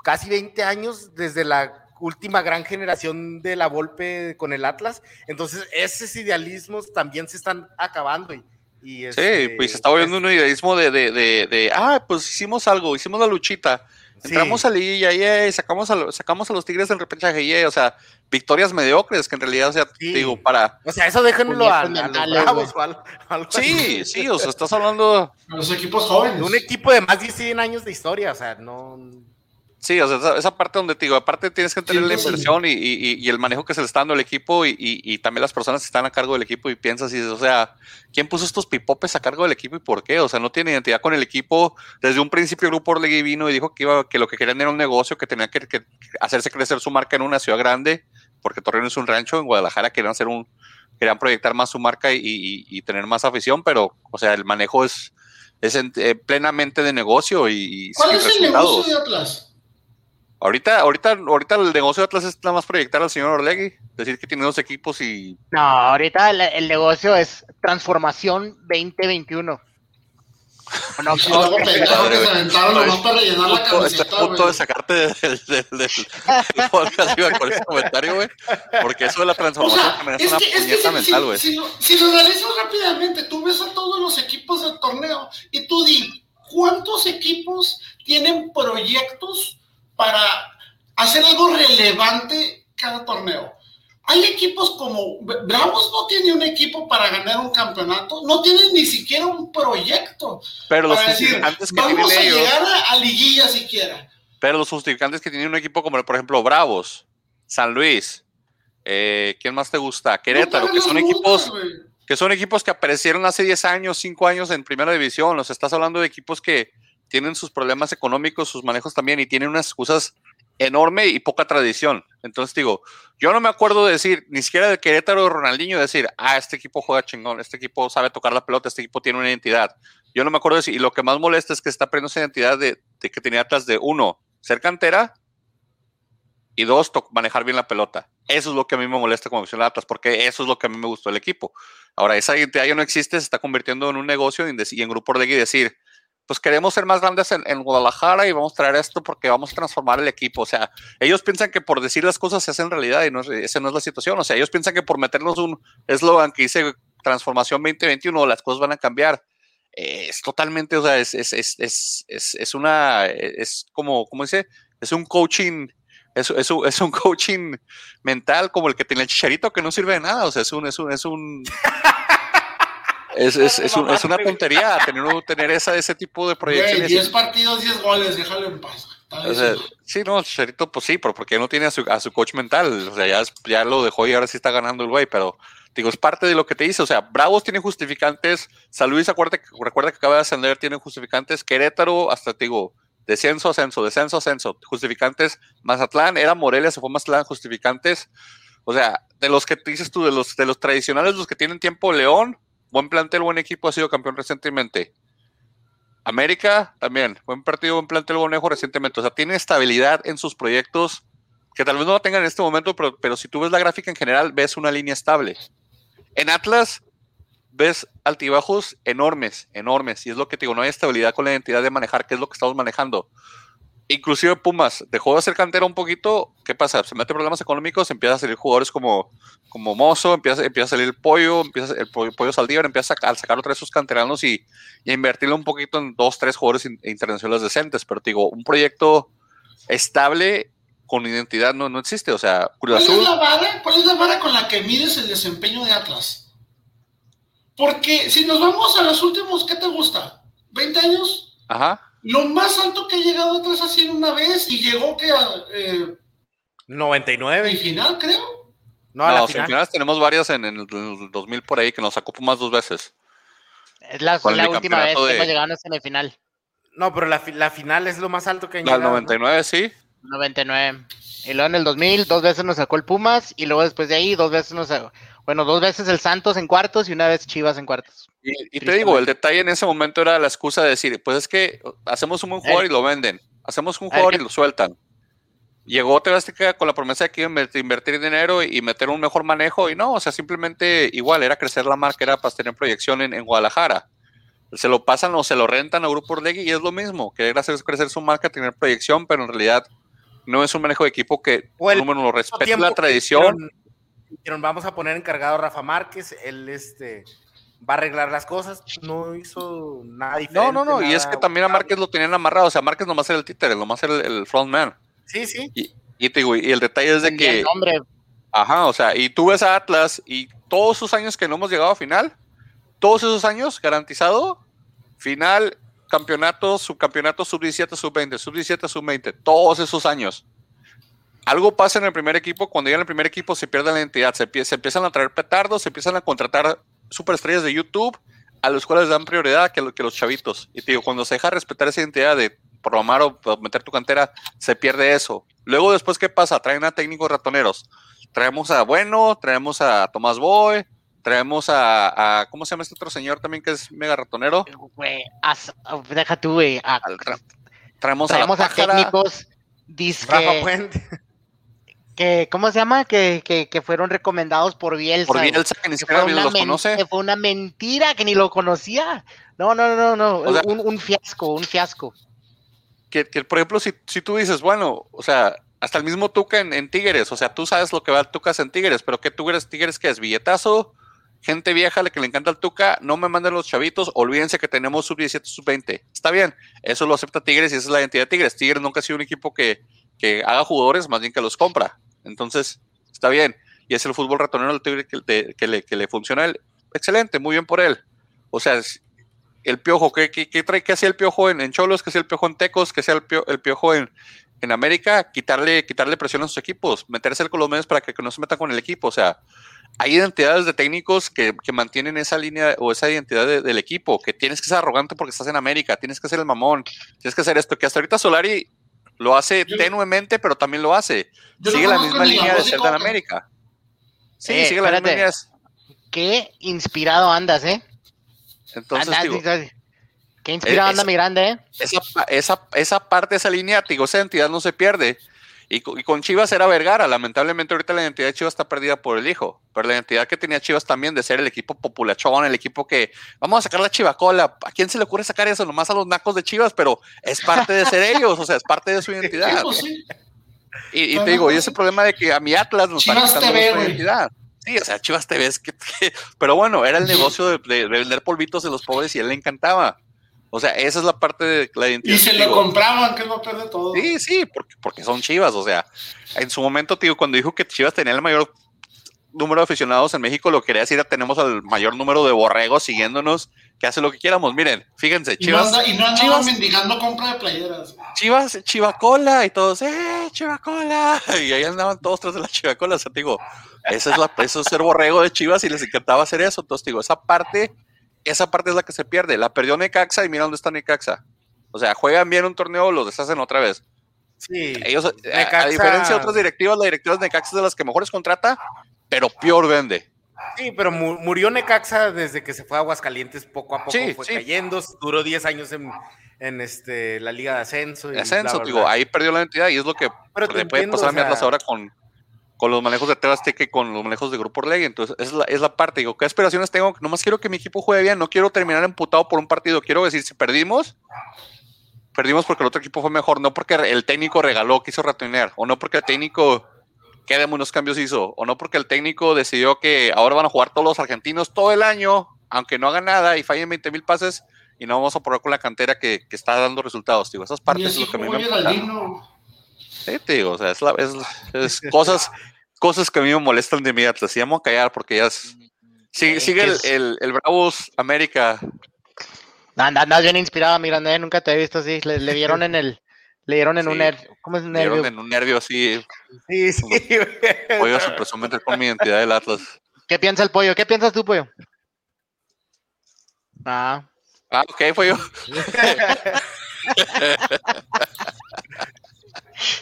casi 20 años desde la última gran generación de la Volpe con el Atlas. Entonces, esos idealismos también se están acabando. Y, y este, sí, pues se está volviendo un idealismo de, de, de, de, ah, pues hicimos algo, hicimos la luchita Entramos a Liguilla, y sacamos a, sacamos a los Tigres del repechaje, y o sea, victorias mediocres, que en realidad, o sea, digo, para... O sea, eso déjenlo a, a, los bravos, Sí, sí, o sea, estás hablando... A los equipos jóvenes. Un equipo de más de 100 años de historia, o sea, no... Sí, o sea, esa, parte donde te digo, aparte tienes que tener la inversión y, el manejo que se le está dando al equipo y, también las personas que están a cargo del equipo y piensas, y, o sea, ¿quién puso estos pipopes a cargo del equipo y por qué? O sea, no tiene identidad con el equipo. Desde un principio el Grupo Orlegui vino y dijo que, iba, que lo que querían era un negocio, que tenía que, hacerse crecer su marca en una ciudad grande, porque Torreón es un rancho, en Guadalajara querían hacer un, querían proyectar más su marca y, tener más afición, pero, o sea, el manejo es, es eh, plenamente de negocio y... ¿Cuál es el negocio de Atlas? Ahorita, ahorita, ahorita el negocio de Atlas es nada más proyectar al señor Orlegui, decir que tiene dos equipos y. No, ahorita el, negocio es transformación 2021. No, no, no, que se aventaron nomás para rellenar la camiseta, Estoy a punto de sacarte del, del, del, del con ese comentario, güey. Porque eso de la transformación o sea, también es, es una que, puñeta es mental, güey. Si, si, si, lo analizas rápidamente, tú ves a todos los equipos del torneo y tú di, ¿cuántos equipos tienen proyectos para hacer algo relevante cada torneo. hay equipos como Bravos no tiene un equipo para ganar un campeonato, no tiene ni siquiera un proyecto. Pero los justificantes que tienen a ellos, llegar a, liguilla siquiera. Pero los justificantes que tienen un equipo como por ejemplo Bravos, San Luis, eh, ¿quién más te gusta? Querétaro, que son equipos que son equipos que aparecieron hace 10 años, 5 años en primera división. Los estás hablando de equipos que tienen sus problemas económicos, sus manejos también y tienen unas excusas enorme y poca tradición. Entonces digo, yo no me acuerdo de decir, ni siquiera de Querétaro de Ronaldinho, decir, ah, este equipo juega chingón, este equipo sabe tocar la pelota, este equipo tiene una identidad. Yo no me acuerdo de decir, y lo que más molesta es que está perdiendo esa identidad de, que tenía atrás de uno, ser cantera y dos, manejar bien la pelota. Eso es lo que a mí me molesta como acción de Atlas, porque eso es lo que a mí me gustó del equipo. Ahora, esa identidad ya no existe, se está convirtiendo en un negocio y en, y en grupo de y decir, pues queremos ser más grandes en, Guadalajara y vamos a traer esto porque vamos a transformar el equipo. O sea, ellos piensan que por decir las cosas se hacen realidad y no, esa no es la situación. O sea, ellos piensan que por meternos un eslogan que dice transformación 2021 las cosas van a cambiar. Eh, es totalmente, o sea, es, es, es, es, una, es como, ¿cómo dice? Es un coaching, es, es un coaching mental como el que tiene el chicharito que no sirve de nada. O sea, es un, es un, es un es, es, es, es, una tontería tener, tener esa, ese tipo de proyectos. 10 partidos, 10 goles, déjalo en paz. sí, no, Chicharito, pues sí, pero porque no tiene a su, a su coach mental. O sea, ya, ya lo dejó y ahora sí está ganando el güey, pero digo, es parte de lo que te dice. O sea, Bravos tiene justificantes. San Luis, acuérdate, recuerda que acaba de ascender, tiene justificantes. Querétaro, hasta te digo, descenso, ascenso, descenso, ascenso. Justificantes. Mazatlán, era Morelia, se fue Mazatlán, justificantes. O sea, de los que dices tú, de los, de los tradicionales, los que tienen tiempo, León, buen plantel, buen equipo, ha sido campeón recientemente. América también, buen partido, buen plantel, buen equipo recientemente. O sea, tiene estabilidad en sus proyectos que tal vez no la tengan en este momento, pero, pero si tú ves la gráfica en general, ves una línea estable. En Atlas ves altibajos enormes, enormes, y es lo que te digo, no hay estabilidad con la identidad de manejar, que es lo que estamos manejando inclusive Pumas dejó de ser cantera un poquito, ¿qué pasa? Se mete problemas económicos, empieza a salir jugadores como, como Mozo, empieza, empieza a salir el pollo, empieza el pollo, pollo Saldívar, empieza a, sacar otra vez sus canteranos y, y, a invertirle un poquito en dos, tres jugadores internacionales decentes, pero te digo, un proyecto estable con identidad no, no existe, o sea, ¿Cuál, es la vara, ¿Cuál es la vara con la que mides el desempeño de Atlas? Porque si nos vamos a los últimos, ¿qué te gusta? ¿20 años? Ajá lo más alto que ha llegado atrás ha sido una vez y llegó que a. Eh, 99. ¿Y final, creo? No, a final. tenemos varias en, el 2000 por ahí que nos sacó más dos veces. Es la, última vez que hemos llegado a semifinal. No, pero la, la, final es lo más alto que han llegado. 99, sí. 99. Y luego en el 2000, dos veces nos sacó el Pumas. Y luego después de ahí, dos veces nos sacó. Bueno, dos veces el Santos en cuartos y una vez Chivas en cuartos. Y, te digo, el detalle en ese momento era la excusa de decir, pues es que hacemos un buen jugador y lo venden, hacemos un jugador y lo sueltan. Llegó Tebástica con la promesa de que iba a invertir dinero y meter un mejor manejo y no, o sea, simplemente igual era crecer la marca, era para tener proyección en, Guadalajara. Se lo pasan o se lo rentan a Grupo Orlegui y es lo mismo, querer hacer crecer su marca, tener proyección, pero en realidad no es un manejo de equipo que, número uno, respete la tradición. Vamos a poner encargado a Rafa Márquez, él este va a arreglar las cosas, no hizo nada diferente. No, no, no, y es que también a Márquez lo tenían amarrado, o sea, Márquez nomás era el títere, nomás era el, el frontman. Sí, sí. Y, y, el detalle es de que... Ajá, o sea, y tú ves a Atlas y todos esos años que no hemos llegado a final, todos esos años garantizado, final, campeonato, subcampeonato, sub-17, sub-20, sub-17, sub-20, todos esos años. Algo pasa en el primer equipo, cuando ya en el primer equipo se pierde la identidad, se, se empiezan a traer petardos, se empiezan a contratar superestrellas de YouTube a los cuales dan prioridad que, que los chavitos. Y te digo, cuando se deja respetar esa identidad de programar o meter tu cantera, se pierde eso. Luego, después, ¿qué pasa? Traen a técnicos ratoneros. Traemos a Bueno, traemos a Tomás Boy, traemos a, ¿cómo se llama este otro señor también que es mega ratonero? Güey, deja tú, güey. traemos, a, a técnicos Rafa Puente que, ¿cómo se llama? Que, que, fueron recomendados por Bielsa. Por Bielsa, que ni siquiera los conoce. Que fue una mentira, que ni lo conocía. No, no, no, no, un, fiasco, un fiasco. Que, por ejemplo, si, si, tú dices, bueno, o sea, hasta el mismo Tuca en, Tigres, o sea, tú sabes lo que va el Tuca en Tigres, pero ¿qué Tigres, Tigres que es? Billetazo, gente vieja la que le encanta el Tuca, no me manden los chavitos, olvídense que tenemos sub 17, sub 20. Está bien, eso lo acepta Tigres y esa es la identidad de Tigres. Tigres nunca ha sido un equipo que, que haga jugadores, más bien que los compra. Entonces, está bien. y es el fútbol ratonero del Tigre que, que, le, que le funciona a él. Excelente, muy bien por él. O sea, el piojo, ¿qué, qué, trae, qué hacía el piojo en, Cholos, qué hacía el piojo en Tecos, qué hacía el, el piojo en, en América? Quitarle, quitarle presión a sus equipos, meterse con los medios para que, no se metan con el equipo. O sea, hay identidades de técnicos que, que mantienen esa línea o esa identidad del equipo, que tienes que ser arrogante porque estás en América, tienes que ser el mamón, tienes que hacer esto, que hasta ahorita Solari lo hace tenuemente, pero también lo hace. Sigue la misma línea de ser en América. Sí, eh, sigue la misma línea. Qué inspirado andas, ¿eh? Entonces, digo, qué inspirado anda mi grande, ¿eh? Esa, esa, esa parte, esa línea, digo, esa identidad no se pierde. Y, con Chivas era Vergara. Lamentablemente ahorita la identidad de Chivas está perdida por el hijo. Pero la identidad que tenía Chivas también de ser el equipo populachón, el equipo que vamos a sacar la chivacola. ¿A quién se le ocurre sacar eso? Nomás a los nacos de Chivas, pero es parte de ser ellos, o sea, es parte de su identidad. Pues y, te digo, y ese problema de que a mi Atlas nos Chivas está quitando identidad. Sí, o sea, Chivas TV es que, pero bueno, era el negocio de, de, vender polvitos de los pobres y a él le encantaba. O sea, esa es la parte de la identidad. Y se lo compraban, que no pierde todo. Sí, sí, porque, porque son Chivas. O sea, en su momento, tío, cuando dijo que Chivas tenía el mayor número de aficionados en México, lo quería decir, tenemos el mayor número de borregos siguiéndonos, que hace lo que quieramos. Miren, fíjense, Chivas. Y no, Chivas, mendigando compra de playeras. Chivas, Chivacola, y todos, ¡eh, Chivacola! Y ahí andaban todos tras de la Chivacola. O sea, digo, esa es la, eso es ser borrego de Chivas y les encantaba hacer eso. Entonces, digo, esa parte esa parte es la que se pierde. La perdió Necaxa y mira dónde está Necaxa. O sea, juegan bien un torneo, los deshacen otra vez. Sí. Ellos, a, diferencia de otras directivas, la directiva de Necaxa es de las que mejores contrata, pero peor vende. Sí, pero murió Necaxa desde que se fue a Aguascalientes, poco a poco fue cayendo, duró 10 años en, este, la Liga de Ascenso. ascenso, digo, ahí perdió la identidad y es lo que le puede pasar a ahora con, con los manejos de Tebasteca y con los manejos de Grupo Orlegui. Entonces, es la, es la parte. Digo, ¿qué aspiraciones tengo? Nomás quiero que mi equipo juegue bien. No quiero terminar emputado por un partido. Quiero decir, si perdimos, perdimos porque el otro equipo fue mejor. No porque el técnico regaló, quiso ratonear. O no porque el técnico, qué demonios cambios hizo. O no porque el técnico decidió que ahora van a jugar todos los argentinos todo el año, aunque no hagan nada y fallen 20 mil pases. Y no vamos a probar con la cantera que, que está dando resultados. Digo, esas partes es lo que me Sí, te digo, o sea, es, la, es, cosas, cosas que a mí me molestan de mi Atlas. Y vamos a callar porque ya es, sigue, sigue el, el, el, Bravos América. Andas bien inspirado, mi grande, nunca te he visto así. Le, le dieron en el, le dieron en un nervio. ¿Cómo es un nervio? Le dieron en un nervio así. Sí, sí. Pollo se presume con mi identidad del Atlas. ¿Qué piensa el pollo? ¿Qué piensas tú, pollo? Ah. Ah, ok, pollo.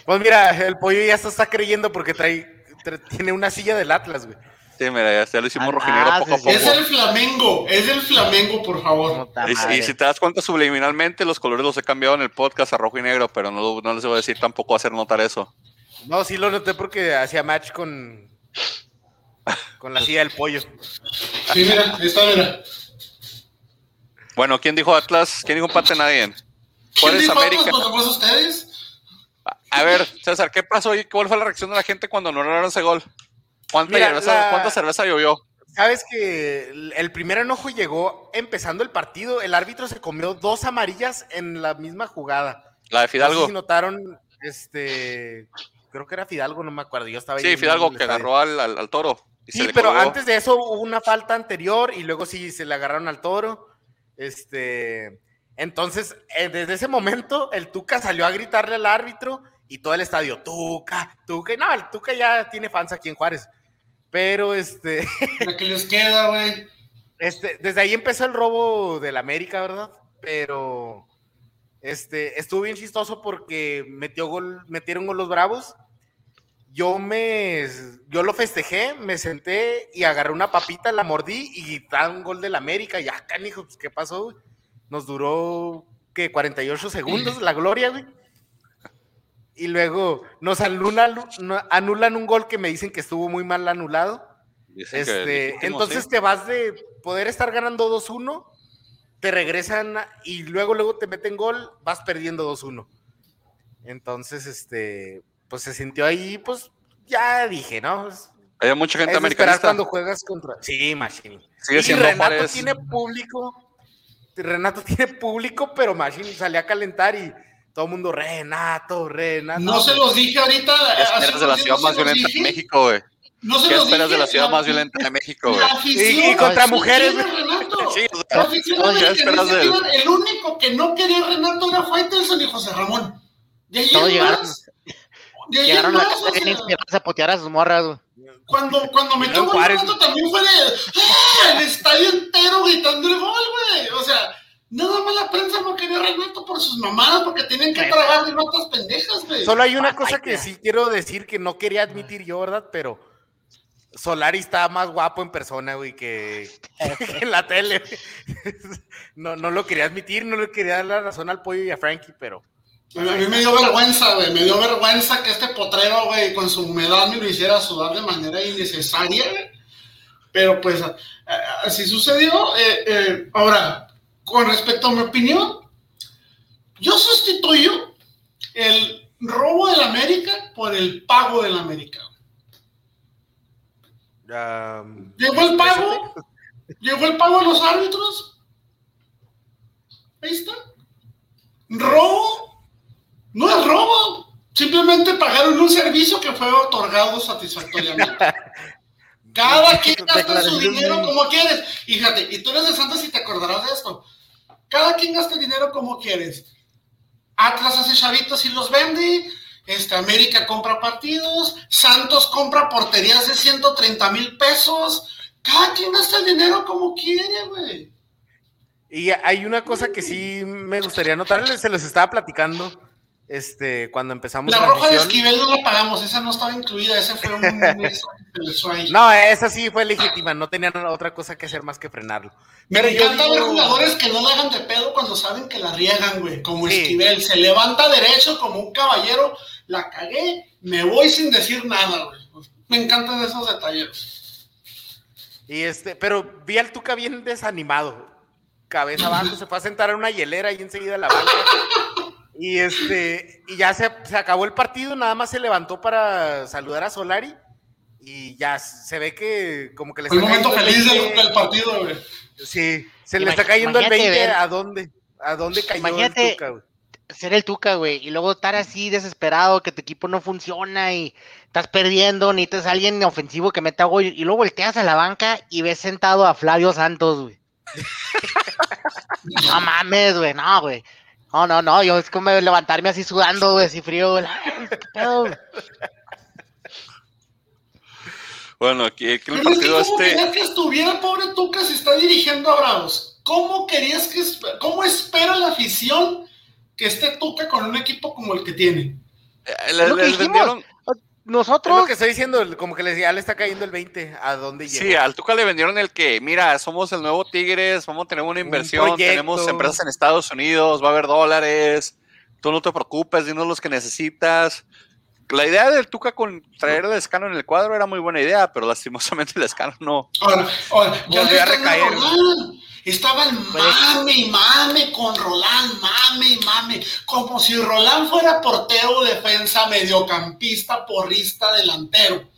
Pues mira, el pollo ya se está creyendo porque trae, tiene una silla del Atlas, güey. Sí, mira, ya, lo hicimos ah, rojinegro poco a poco. Es el Flamengo, es el Flamengo, por favor. Y, si te das cuenta subliminalmente, los colores los he cambiado en el podcast a rojo y negro, pero no, no les voy a decir tampoco hacer notar eso. No, sí lo noté porque hacía match con, con la silla del pollo. Sí, mira, está, mira. Bueno, ¿quién dijo Atlas? ¿Quién dijo empate? Nadie. ¿Quién dijo América? Ustedes? A ver, César, ¿qué pasó y cuál fue la reacción de la gente cuando no lograron ese gol? ¿Cuánta, cerveza, llovió? Sabes que el primer enojo llegó empezando el partido. El árbitro se comió dos amarillas en la misma jugada. La de Fidalgo. si notaron, este, creo que era Fidalgo, no me acuerdo. Yo estaba sí, Fidalgo que agarró al, toro. sí, pero antes de eso hubo una falta anterior y luego sí se le agarraron al toro. Este, entonces, eh, desde ese momento, el Tuca salió a gritarle al árbitro y todo el estadio, Tuca, Tuca. no, el Tuca ya tiene fans aquí en Juárez. Pero este. La que les queda, güey. Este, desde ahí empezó el robo del América, ¿verdad? Pero este, estuvo bien chistoso porque metió gol, metieron gol los Bravos. Yo me, yo lo festejé, me senté y agarré una papita, la mordí y da un gol del América. Y ya, canijo, pues, ¿qué pasó? Nos duró, ¿qué? 48 segundos la gloria, güey y luego nos anulan, anulan un gol que me dicen que estuvo muy mal anulado. Este, entonces te vas de poder estar ganando 2-1, te regresan y luego luego te meten gol, vas perdiendo 2-1. Entonces, este, pues se sintió ahí, pues ya dije, ¿no? Hay mucha gente americanista. cuando juegas contra. Sí, Machine. y Renato tiene público. Renato tiene público, pero Machine sale a calentar y todo el mundo, Renato, Renato. No se los dije ahorita. Es, de la ciudad más violenta de México, güey. ¿Qué esperas de la ciudad más violenta de México, Y, contra mujeres, Sí, esperas de El único que no quería Renato era Faitelson y José Ramón. De ahí Todos llegaron. De llegaron a la a potear a sus morras, Cuando, cuando me quedó Renato también fue de ¡Ah! el estadio entero gritando el gol, güey. O sea, Nada más la prensa no quería Renato por sus mamadas, porque tienen que tragar de notas pendejas, güey. Solo hay una cosa que sí quiero decir que no quería admitir yo, ¿verdad? Pero Solari está más guapo en persona, güey, que, en la tele. No, no lo quería admitir, no le quería dar la razón al pollo y a Frankie, pero. A mí me dio vergüenza, güey. Me dio vergüenza que este potrero, güey, con su humedad me lo hiciera sudar de manera innecesaria, Pero pues así sucedió. Eh, eh, ahora, con respecto a mi opinión, yo sustituyo el robo del América por el pago del América. ¿Llegó el pago? ¿Llegó el pago a los árbitros? Ahí está. ¿Robo? No es robo. Simplemente pagaron un servicio que fue otorgado satisfactoriamente. Cada quien gasta su dinero como quieres. Fíjate, y tú eres de Santos y te acordarás de esto. Cada quien gasta el dinero como quieres. Atlas hace chavitos y los vende. Este, América compra partidos. Santos compra porterías de 130 mil pesos. Cada quien gasta el dinero como quiere, güey. Y hay una cosa que sí me gustaría notar, se los estaba platicando este, cuando empezamos. La roja de Esquivel no la pagamos, esa no estaba incluida, ese fue un. no, esa sí fue legítima, no tenían otra cosa que hacer más que frenarlo. Me encanta ver jugadores que no la hagan de pedo cuando saben que la riegan, güey, como Esquivel. Se levanta derecho como un caballero, la cagué, me voy sin decir nada, güey. Me encantan esos detalles. Y este, pero vi al Tuca bien desanimado. Cabeza abajo, se fue a sentar en una hielera y enseguida la banca. Y este, y ya se, acabó el partido, nada más se levantó para saludar a Solari y ya se ve que como que le está El momento feliz del, partido, güey. Sí, se le está cayendo el 20 a dónde, a dónde cayó imagínate el Tuca, güey. Ser el Tuca, güey, y luego estar así desesperado, que tu equipo no funciona y estás perdiendo, necesitas a alguien ofensivo que meta gol, y luego volteas a la banca y ves sentado a Flavio Santos, güey. no mames, güey, no, güey. No, no, no, yo es como levantarme así sudando, güey, así frío, güey. Bueno, aquí, aquí el partido es que ¿cómo este. querías que estuviera pobre Tuca si está dirigiendo a Bravos? ¿Cómo querías que cómo espera la afición que esté Tuca con un equipo como el que tiene? Eh, le, vendieron, nosotros. Es lo que estoy diciendo, como que le decía, le está cayendo el 20. ¿A dónde llega? Sí, al Tuca le vendieron el que, mira, somos el nuevo Tigres, vamos a tener una inversión, tenemos empresas en Estados Unidos, va a haber dólares, tú no te preocupes, dinos los que necesitas. La idea del Tuca con traer el escano en el cuadro era muy buena idea, pero lastimosamente el escano no. Ahora, ahora, ya a recaer. Estaban mame y mame con Roland, mame y mame, como si Roland fuera portero, defensa, mediocampista, porrista, delantero.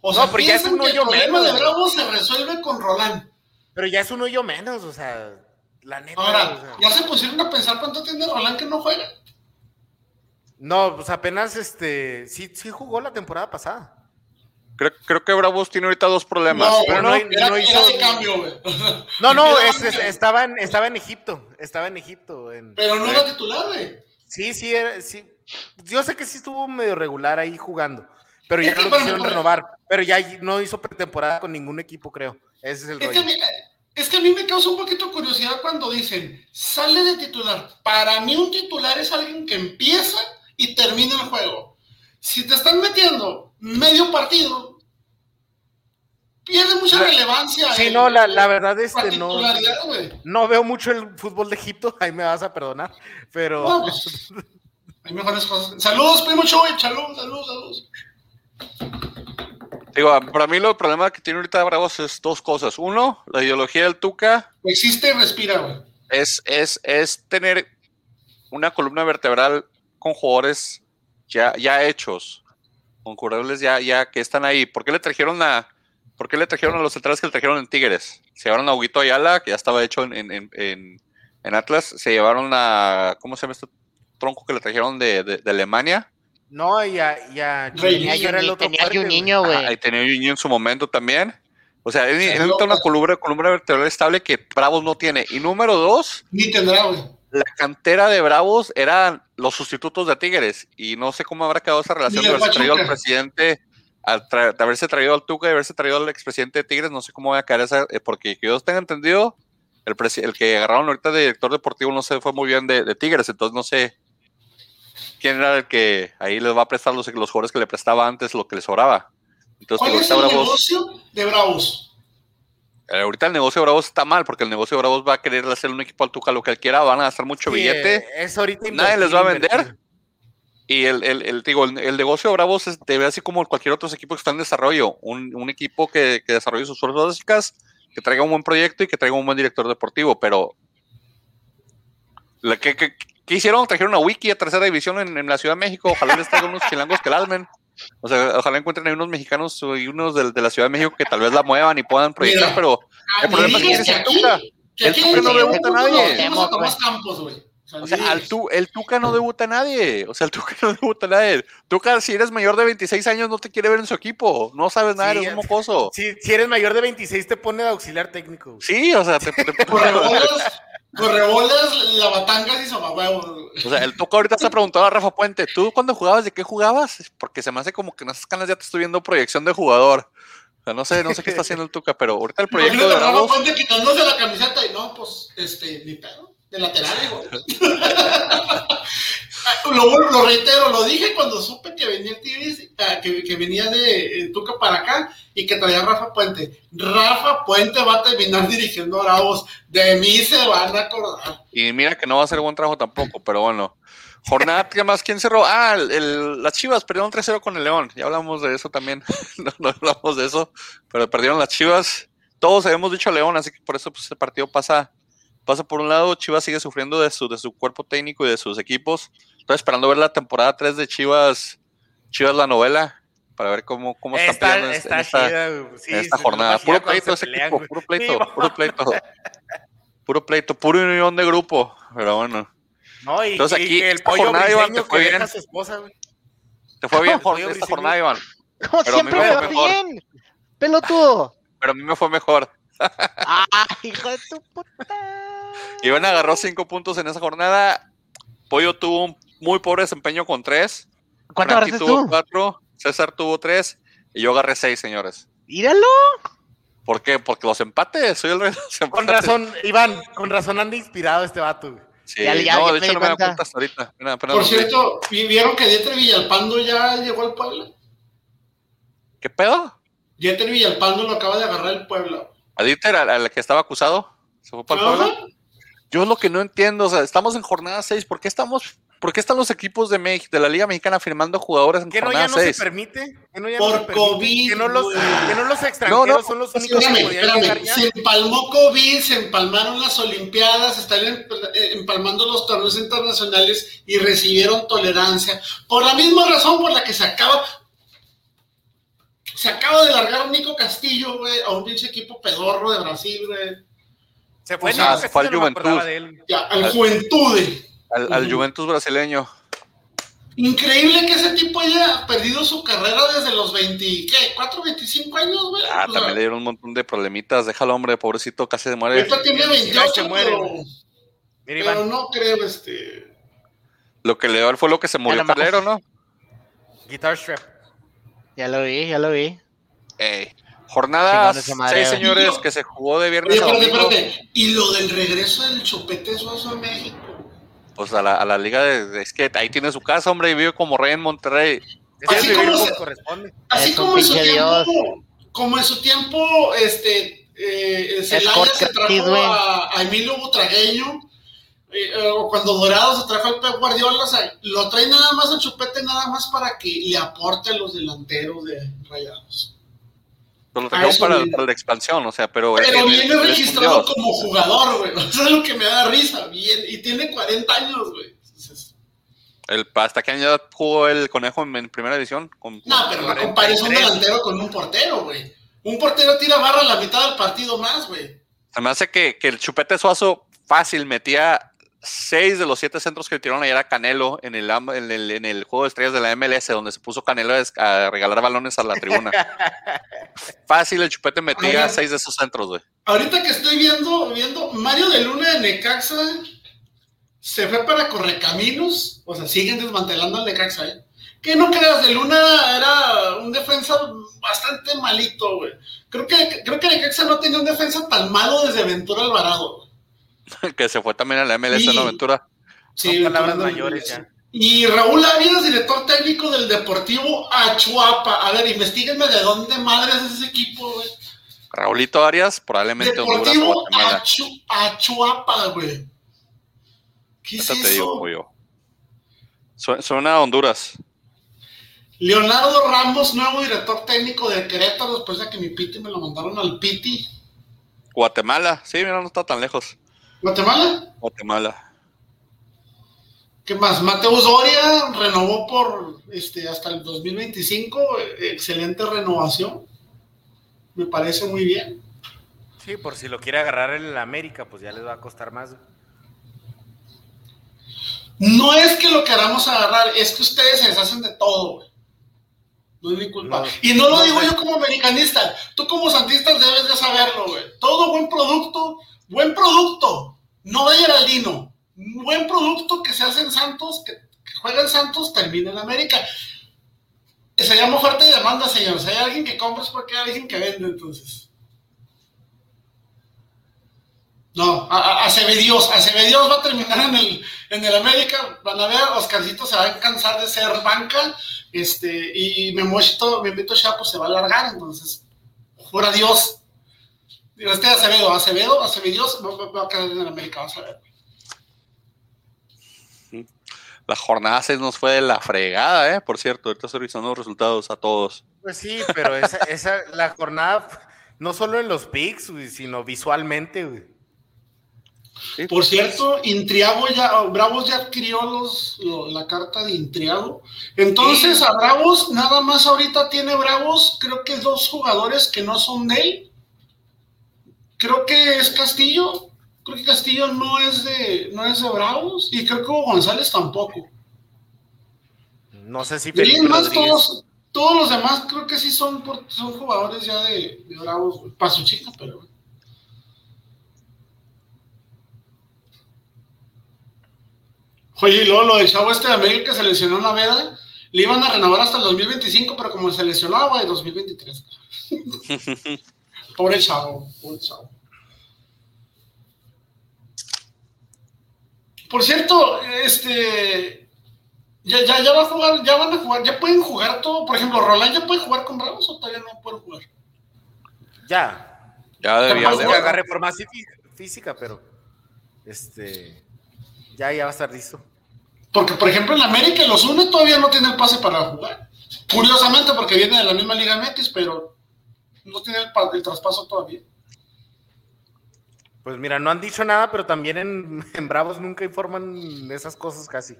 O sea, no, pero ya es un hoyo menos. El de Bravo se resuelve con Roland. Pero ya es un hoyo menos, o sea, la neta. Ahora, ¿ya se pusieron a pensar cuánto tiene Roland que no juega? No, pues apenas este, sí, sí jugó la temporada pasada. Creo, creo, que Bravos tiene ahorita dos problemas. No, pero no, no hizo. cambio, no, no, estaba, en, estaba en Egipto. Estaba en Egipto. pero no era titular, güey. Sí, sí, sí. Yo sé que sí estuvo medio regular ahí jugando. Pero ya no lo quisieron renovar. Pero ya no hizo pretemporada con ningún equipo, creo. Ese es el es Que es que a mí me causa un poquito curiosidad cuando dicen, sale de titular. Para mí un titular es alguien que empieza y termina el juego. Si te están metiendo medio partido, pierde mucha relevancia. Sí, no, la, la verdad es que no, no veo mucho el fútbol de Egipto, ahí me vas a perdonar, pero... Pues, hay mejores cosas. Saludos, primo Choy, saludos, saludos, saludos. Digo, para mí lo problema que tiene ahorita Bravos es dos cosas. Uno, la ideología del Tuca. Existe y respira, güey. Es, es, es tener una columna vertebral con jugadores ya, ya hechos concurrentes ya, ya que están ahí. ¿Por qué le trajeron a, por qué le trajeron a los centrales que le trajeron en Tigres? Se llevaron a Huguito Ayala, que ya estaba hecho en, Atlas. Se llevaron a, ¿cómo se llama este tronco que le trajeron de, Alemania? No, ya, ya. Tenía, era el otro tenía un niño, güey. Ahí tenía un niño en su momento también. O sea, él, necesita una columna, columna vertebral estable que Bravos no tiene. Y número dos. Ni tendrá, güey. La cantera de Bravos eran los sustitutos de Tigres. Y no sé cómo habrá quedado esa relación de haberse traído al presidente, de haberse traído al Tuca y haberse traído al expresidente de Tigres. No sé cómo va a quedar esa. Eh, porque que yo tenga entendido, el, el que agarraron ahorita de director deportivo no se fue muy bien de, de Tigres. Entonces no sé quién era el que ahí les va a prestar los, los jugadores que le prestaba antes lo que le sobraba. Entonces, ¿Cuál es el negocio de Bravos? Eh, ahorita el negocio de Bravos está mal porque el negocio de Bravos va a querer hacer un equipo al Tuca lo que él quiera, van a gastar mucho billete. Es ahorita nadie les va a vender. Y el, el, el, digo, el, negocio de Bravos es, debe así como cualquier otro equipo que está en desarrollo. Un, un equipo que, que, desarrolle sus fuerzas básicas, que traiga un buen proyecto y que traiga un buen director deportivo. Pero, la, que, ¿Qué hicieron? Trajeron a Wiki a tercera división en, la Ciudad de México. Ojalá les traigan unos chilangos que la almen. O sea, ojalá encuentren ahí unos mexicanos y unos de, la Ciudad de México que tal vez la muevan y puedan proyectar, pero el problema es que el Tuca. El Tuca no debuta a nadie. O sea, al tu, el Tuca no debuta a nadie. O sea, el Tuca no debuta a nadie. Tuca, si eres mayor de 26 años, no te quiere ver en su equipo. No sabes nada, eres un mocoso. Si, si eres mayor de 26, te pone de auxiliar técnico. Sí, o sea, te, te pone. Correbolas, la batanga y huevo. O sea, el Tuca ahorita se ha preguntado a Rafa Puente, ¿tú cuando jugabas de qué jugabas? Porque se me hace como que en esas canas ya te estoy viendo proyección de jugador. O sea, no sé, no sé qué está haciendo el Tuca, pero ahorita el proyecto de Rafa Puente quitándose la camiseta y no, pues, este, ni pedo, de lateral, digo. lo, lo, reitero, lo dije cuando supe que venía el Tigres, ah, que, que, venía de eh, Tuca para acá y que traía Rafa Puente. Rafa Puente va a terminar dirigiendo a Bravos. De mí se van a acordar. Y mira que no va a ser buen trabajo tampoco, pero bueno. Jornada, ¿qué más? ¿Quién cerró? Ah, el, las Chivas perdieron 3-0 con el León. Ya hablamos de eso también. no, no, hablamos de eso, pero perdieron las Chivas. Todos habíamos dicho León, así que por eso pues, el partido pasa, pasa por un lado. Chivas sigue sufriendo de su, de su cuerpo técnico y de sus equipos. Estoy esperando ver la temporada 3 de Chivas, Chivas la novela, para ver cómo, cómo está, peleando esta, esta jornada. Puro pleito ese equipo, puro pleito, puro pleito. puro pleito, puro unión de grupo, pero bueno. No, y, Entonces aquí, el esta jornada, Iván, te fue bien. Esposa, te fue bien esta jornada, Iván. Como pero siempre me fue bien. Pelotudo. Pero a mí me fue mejor. ¡Ah, hijo de tu puta! Iván agarró cinco puntos en esa jornada. Pollo tuvo un muy pobre desempeño con tres. ¿Cuánto agarraste tuvo cuatro, César tuvo tres y yo agarré seis, señores. ¡Míralo! ¿Por qué? Porque los empates, soy el rey de los empates. Con razón, Iván, con razón anda inspirado este vato. Sí, no, de hecho no me da cuenta hasta ahorita. Por cierto, ¿vieron que Dieter Villalpando ya llegó al pueblo? ¿Qué pedo? Dieter Villalpando lo acaba de agarrar el pueblo. ¿A Dieter, al, que estaba acusado? ¿Se fue para el pueblo? Yo lo que no entiendo, o sea, estamos en jornada 6, ¿por qué estamos ¿Por qué están los equipos de, México, de la Liga Mexicana firmando jugadores en ¿Que no ya no se permite? ¿Que no ya Por no COVID. ¿Que no, los, que no los extranjeros son los únicos que podían llegar ya? Se empalmó COVID, se empalmaron las Olimpiadas, están eh, empalmando los torneos internacionales y recibieron tolerancia. Por la misma razón por la que se acaba... Se acaba de largar Nico Castillo, güey, a un pinche equipo pedorro de Brasil, güey. Se fue, o sea, fue al Juventud. Ya, al Juventud. Al, Juventus brasileño. Increíble que ese tipo haya perdido su carrera desde los 20, ¿qué? ¿4, 25 años, güey? Ah, también le dieron un montón de problemitas. Déjalo, hombre, pobrecito, casi se muere. Ahorita tiene 28, pero, pero no creo, este... Lo que le dio fue lo que se murió Calero, ¿no? Guitar Strap. Ya lo vi, ya lo vi. Ey. Jornada 6, señores, que se jugó de viernes a domingo. Espérate, Y lo del regreso del Chupete Suazo a México pues a la, a la liga de, es que ahí tiene su casa, hombre, y vive como rey en Monterrey. Así como, corresponde. Así como en su tiempo, como en su tiempo, este, eh, Celaya se trajo a, Emilio Butragueño, eh, eh, o cuando Dorado se trajo al Pep Guardiola, o sea, lo trae nada más el chupete, nada más para que le aporte a los delanteros de Rayados. Lo trajo para, la expansión, o sea, pero. Pero viene registrado como jugador, güey. Eso es lo que me da risa. Bien, y tiene 40 años, güey. El, ¿Hasta qué año jugó el conejo en, primera edición? no, pero no compares un delantero con un portero, güey. Un portero tira barra a la mitad del partido más, güey. Se me hace que, que el Chupete Suazo fácil metía seis de los siete centros que tiraron ayer era Canelo en el, en el, en el juego de estrellas de la MLS, donde se puso Canelo a regalar balones a la tribuna. Fácil, el chupete metía seis de esos centros, güey. Ahorita que estoy viendo, viendo, Mario de Luna de Necaxa se fue para Correcaminos, o sea, siguen desmantelando al Necaxa, ¿eh? Que no creas, de Luna era un defensa bastante malito, güey. Creo que, creo que Necaxa no tenía un defensa tan malo desde Ventura Alvarado. que se fue también a la MLS en aventura. Sí, palabras mayores ya. Y Raúl Ávidas, director técnico del Deportivo Achuapa. A ver, investiguenme de dónde madre es ese equipo, güey. Raulito Arias, probablemente Honduras o Guatemala. Achuapa, güey. ¿Qué es eso? te digo, yo. Suena a Honduras. Leonardo Ramos, nuevo director técnico de Querétaro, después de que mi Piti me lo mandaron al Piti. Guatemala, sí, mira, no está tan lejos. ¿Guatemala? Guatemala. ¿Qué más? Mateus Doria renovó por este hasta el 2025. Excelente renovación. Me parece muy bien. Sí, por si lo quiere agarrar en el América, pues ya les va a costar más. No es que lo queramos agarrar, es que ustedes se deshacen de todo, güey. No es mi culpa. y no lo digo yo como americanista. Tú como santista debes de saberlo, güey. Todo buen producto buen producto, no de Geraldino, buen producto que se hace en Santos, que, juega en Santos, termina en América. Se llama oferta y demanda, señor. Si hay alguien que compra es porque hay alguien que vende, entonces. No, Acebedios, Acebedios va a terminar en el, en el América, van a ver, Oscarcito se va a cansar de ser banca, este, y Memochito, Memito Chapo se va a alargar, entonces, fuera Dios, este Acevedo, Acevedo, Acevedo va, a quedar en el América, vamos a ver. La jornada 6 nos fue de la fregada, ¿eh? Por cierto, ahorita estoy revisando los resultados a todos. Pues sí, pero esa, esa la jornada, no solo en los picks, sino visualmente, güey. Por pues, cierto, Intriago ya, Bravos ya adquirió los, la carta de Intriago. Entonces, a Bravos, nada más ahorita tiene Bravos, creo que dos jugadores que no son de él creo que es Castillo. Creo que Castillo no es de, no es de Bravos y creo que González tampoco. No sé si más todos, todos los demás creo que sí son, son jugadores ya de, de Bravos, para su chica, pero Oye, y luego lo del chavo este de América se lesionó la veda, le iban a renovar hasta el 2025, pero como se lesionó, güey, 2023. Pobre chavo, pobre chavo. Por cierto, este. Ya, ya, ya va a jugar, ya van a jugar, ya pueden jugar todo. Por ejemplo, Roland ya puede jugar con Bravos o todavía no puede jugar. Ya. Ya debería de agarre por más física, pero este ya, ya va a estar listo. Porque, por ejemplo, en América los UNE todavía no tiene el pase para jugar. Curiosamente, porque viene de la misma Liga MX, pero no tiene el, traspaso todavía. Pues mira, no han dicho nada, pero también en, Bravos nunca informan esas cosas casi.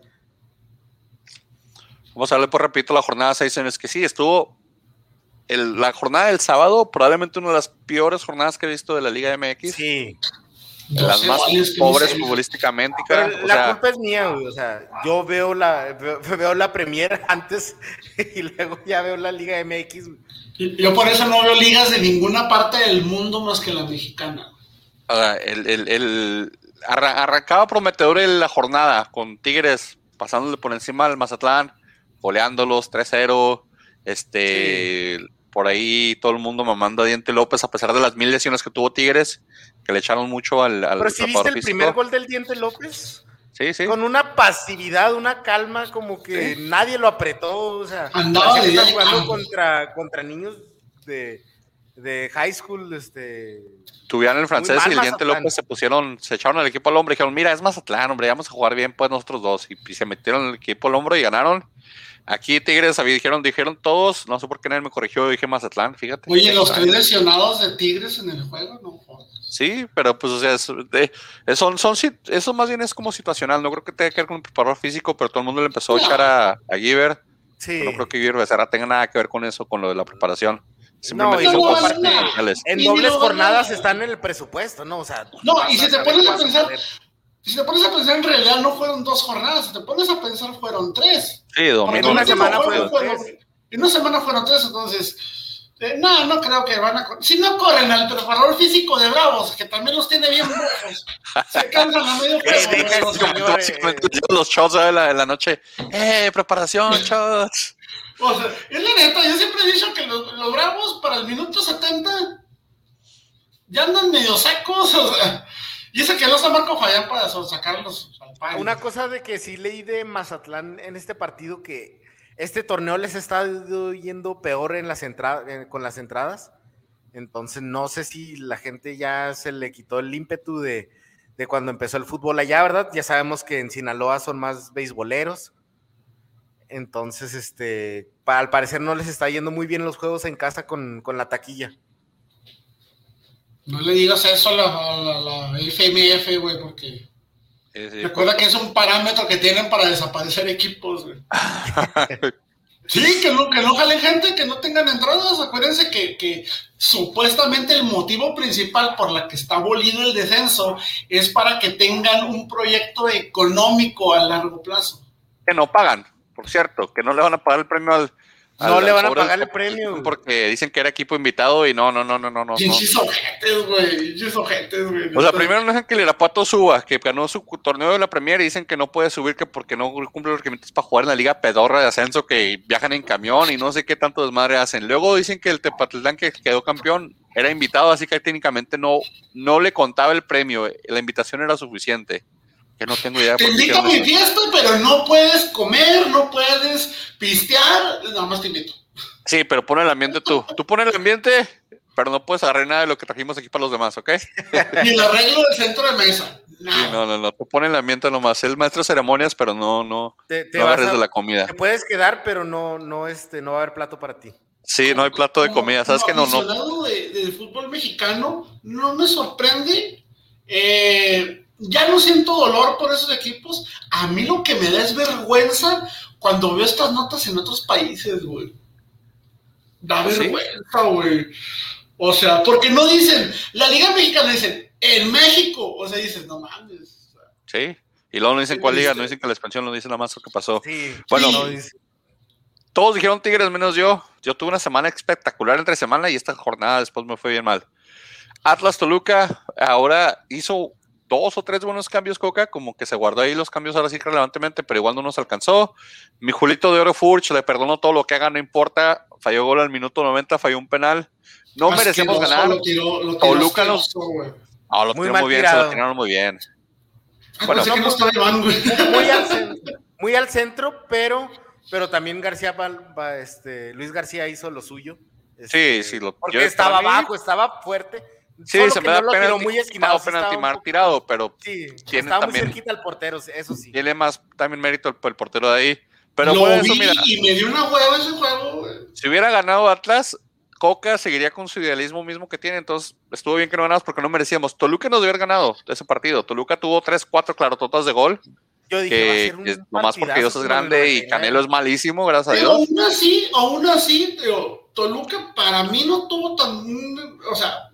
Vamos a ver por repito la jornada 6 en es que sí, estuvo la jornada del sábado, probablemente una de las peores jornadas que he visto de la Liga MX. Sí. las más pobres futbolísticamente. la culpa es mía, güey. O sea, yo veo la, veo, la Premier antes y luego ya veo la Liga MX. Yo por eso no veo ligas de ninguna parte del mundo más que la mexicana. el, el, el arrancaba prometedor en la jornada con Tigres pasándole por encima al Mazatlán, goleándolos 3-0. Este, por ahí todo el mundo mamando a Diente López a pesar de las mil lesiones que tuvo Tigres, que le echaron mucho al. al Pero si viste el primer gol del Diente López. Sí, sí. Con una pasividad, una calma, como que nadie lo apretó. O sea, andaba jugando contra, contra niños de, de high school. Este, Tuvieron el francés y el Diente López se pusieron, se echaron al equipo al hombro y dijeron: Mira, es Mazatlán, hombre, vamos a jugar bien, pues nosotros dos. Y, se metieron el equipo al hombro y ganaron. Aquí Tigres dijeron, dijeron todos, no sé por qué nadie me corrigió, dije Mazatlán, fíjate. Oye, los tres lesionados de Tigres en el juego, no Sí, pero pues, o sea, es, son, son, eso más bien es como situacional. No creo que tenga que ver con un preparador físico, pero todo el mundo le empezó a echar a, a Giver. Sí. No creo que Giver Becerra tenga nada que ver con eso, con lo de la preparación. No, y en dobles jornadas están en el presupuesto, ¿no? O sea, no, y si te pones a pensar, Si te pones a pensar, en realidad no fueron dos jornadas. Si te pones a pensar, fueron tres. Sí, domingo. En una semana fueron, fueron, tres. En una semana fueron tres, entonces eh, no, no creo que van a. Si no corren al preparador físico de Bravos, que también los tiene bien rojos, se cansan a medio juego. los shots de la, la, noche. ¡Eh, preparación, shots! O sea, es la neta, yo siempre he dicho que los, los Bravos para el minuto 70 ya andan medio secos, o sea. Y ese que no está Marco Fallán para sacarlos al pan. Una cosa de que sí leí de Mazatlán en este partido que este torneo les está yendo peor en las con las entradas. Entonces no sé si la gente ya se le quitó el ímpetu de, cuando empezó el fútbol allá, ¿verdad? Ya sabemos que en Sinaloa son más beisboleros. Entonces, este, al parecer no les está yendo muy bien los juegos en casa con, la taquilla. No le digas eso a la, la FMF, güey, porque Recuerda que es un parámetro que tienen para desaparecer equipos, Sí, que no, que no jalen gente, que no tengan entradas. Acuérdense que, supuestamente el motivo principal por la que está abolido el descenso es para que tengan un proyecto económico a largo plazo. Que no pagan, por cierto, que no le van a pagar el premio al, no le van a pagar el premio. Porque dicen que era equipo invitado y no, no, no, no, no. no ojetes, güey. güey. O sea, primero no dicen que el Irapuato suba, que ganó su torneo de la Premier y dicen que no puede subir que porque no cumple los requisitos para jugar en la Liga Pedorra de Ascenso, que viajan en camión y no sé qué tanto desmadre hacen. Luego dicen que el Tepatitlán que quedó campeón era invitado, así que técnicamente no, no le contaba el premio. La invitación era suficiente que no tengo idea. Te invito a mi fiesta, pero no puedes comer, no puedes pistear, nada más te invito. Sí, pero pon el ambiente tú. Tú pones el ambiente, pero no puedes agarrar nada de lo que trajimos aquí para los demás, ¿ok? Ni el arreglo del centro de mesa. no, no, no. Tú pones el ambiente nomás. El maestro de ceremonias, pero no, no, te, agarres de la comida. Te puedes quedar, pero no, no, este, no va a haber plato para ti. Sí, no hay plato de comida. ¿Sabes que no? no. De, del fútbol mexicano, no me sorprende. Eh, ya no siento dolor por esos equipos. A mí lo que me da es vergüenza cuando veo estas notas en otros países, güey. Da ¿Ah, vergüenza, güey. O sea, porque no dicen, la Liga Mexicana dicen, en México. O sea, dices, no mames. Sí. Y luego no dicen cuál liga, no dicen que la expansión, no dicen nada más lo que pasó. Sí, bueno, todos dijeron Tigres menos yo. Yo tuve una semana espectacular entre semana y esta jornada después me fue bien mal. Atlas Toluca ahora hizo dos o tres buenos cambios, Coca, como que se guardó ahí los cambios ahora sí relevantemente, pero igual no nos alcanzó. Mi Julito de Oro Furch le perdonó todo lo que haga, no importa. Falló gol al minuto 90, falló un penal. No merecemos ganar. Lo tiró, lo tiró Toluca nos. No, lo muy, muy bien, se lo tiraron muy bien. bueno, muy, al centro, muy, al centro, pero, pero también García, este, Luis García hizo lo suyo. sí, este, sí, lo Porque estaba abajo, estaba fuerte Sí, se me da no pena muy esquinado, penalti mal tirado, pero sí, tiene estaba también, muy cerquita el portero, eso sí. Tiene más también mérito el, portero de ahí. Pero Lo eso, mira, y me dio una hueva ese juego, Si hubiera ganado Atlas, Coca seguiría con su idealismo mismo que tiene, entonces estuvo bien que no ganamos porque no merecíamos. Toluca nos haber ganado ese partido. Toluca tuvo 3, 4 clarototas de gol. Yo dije, que, va a ser un es nomás porque Dios es grande y Canelo es malísimo, gracias a Dios. Aún así, aún así, Toluca para mí no tuvo tan, o sea,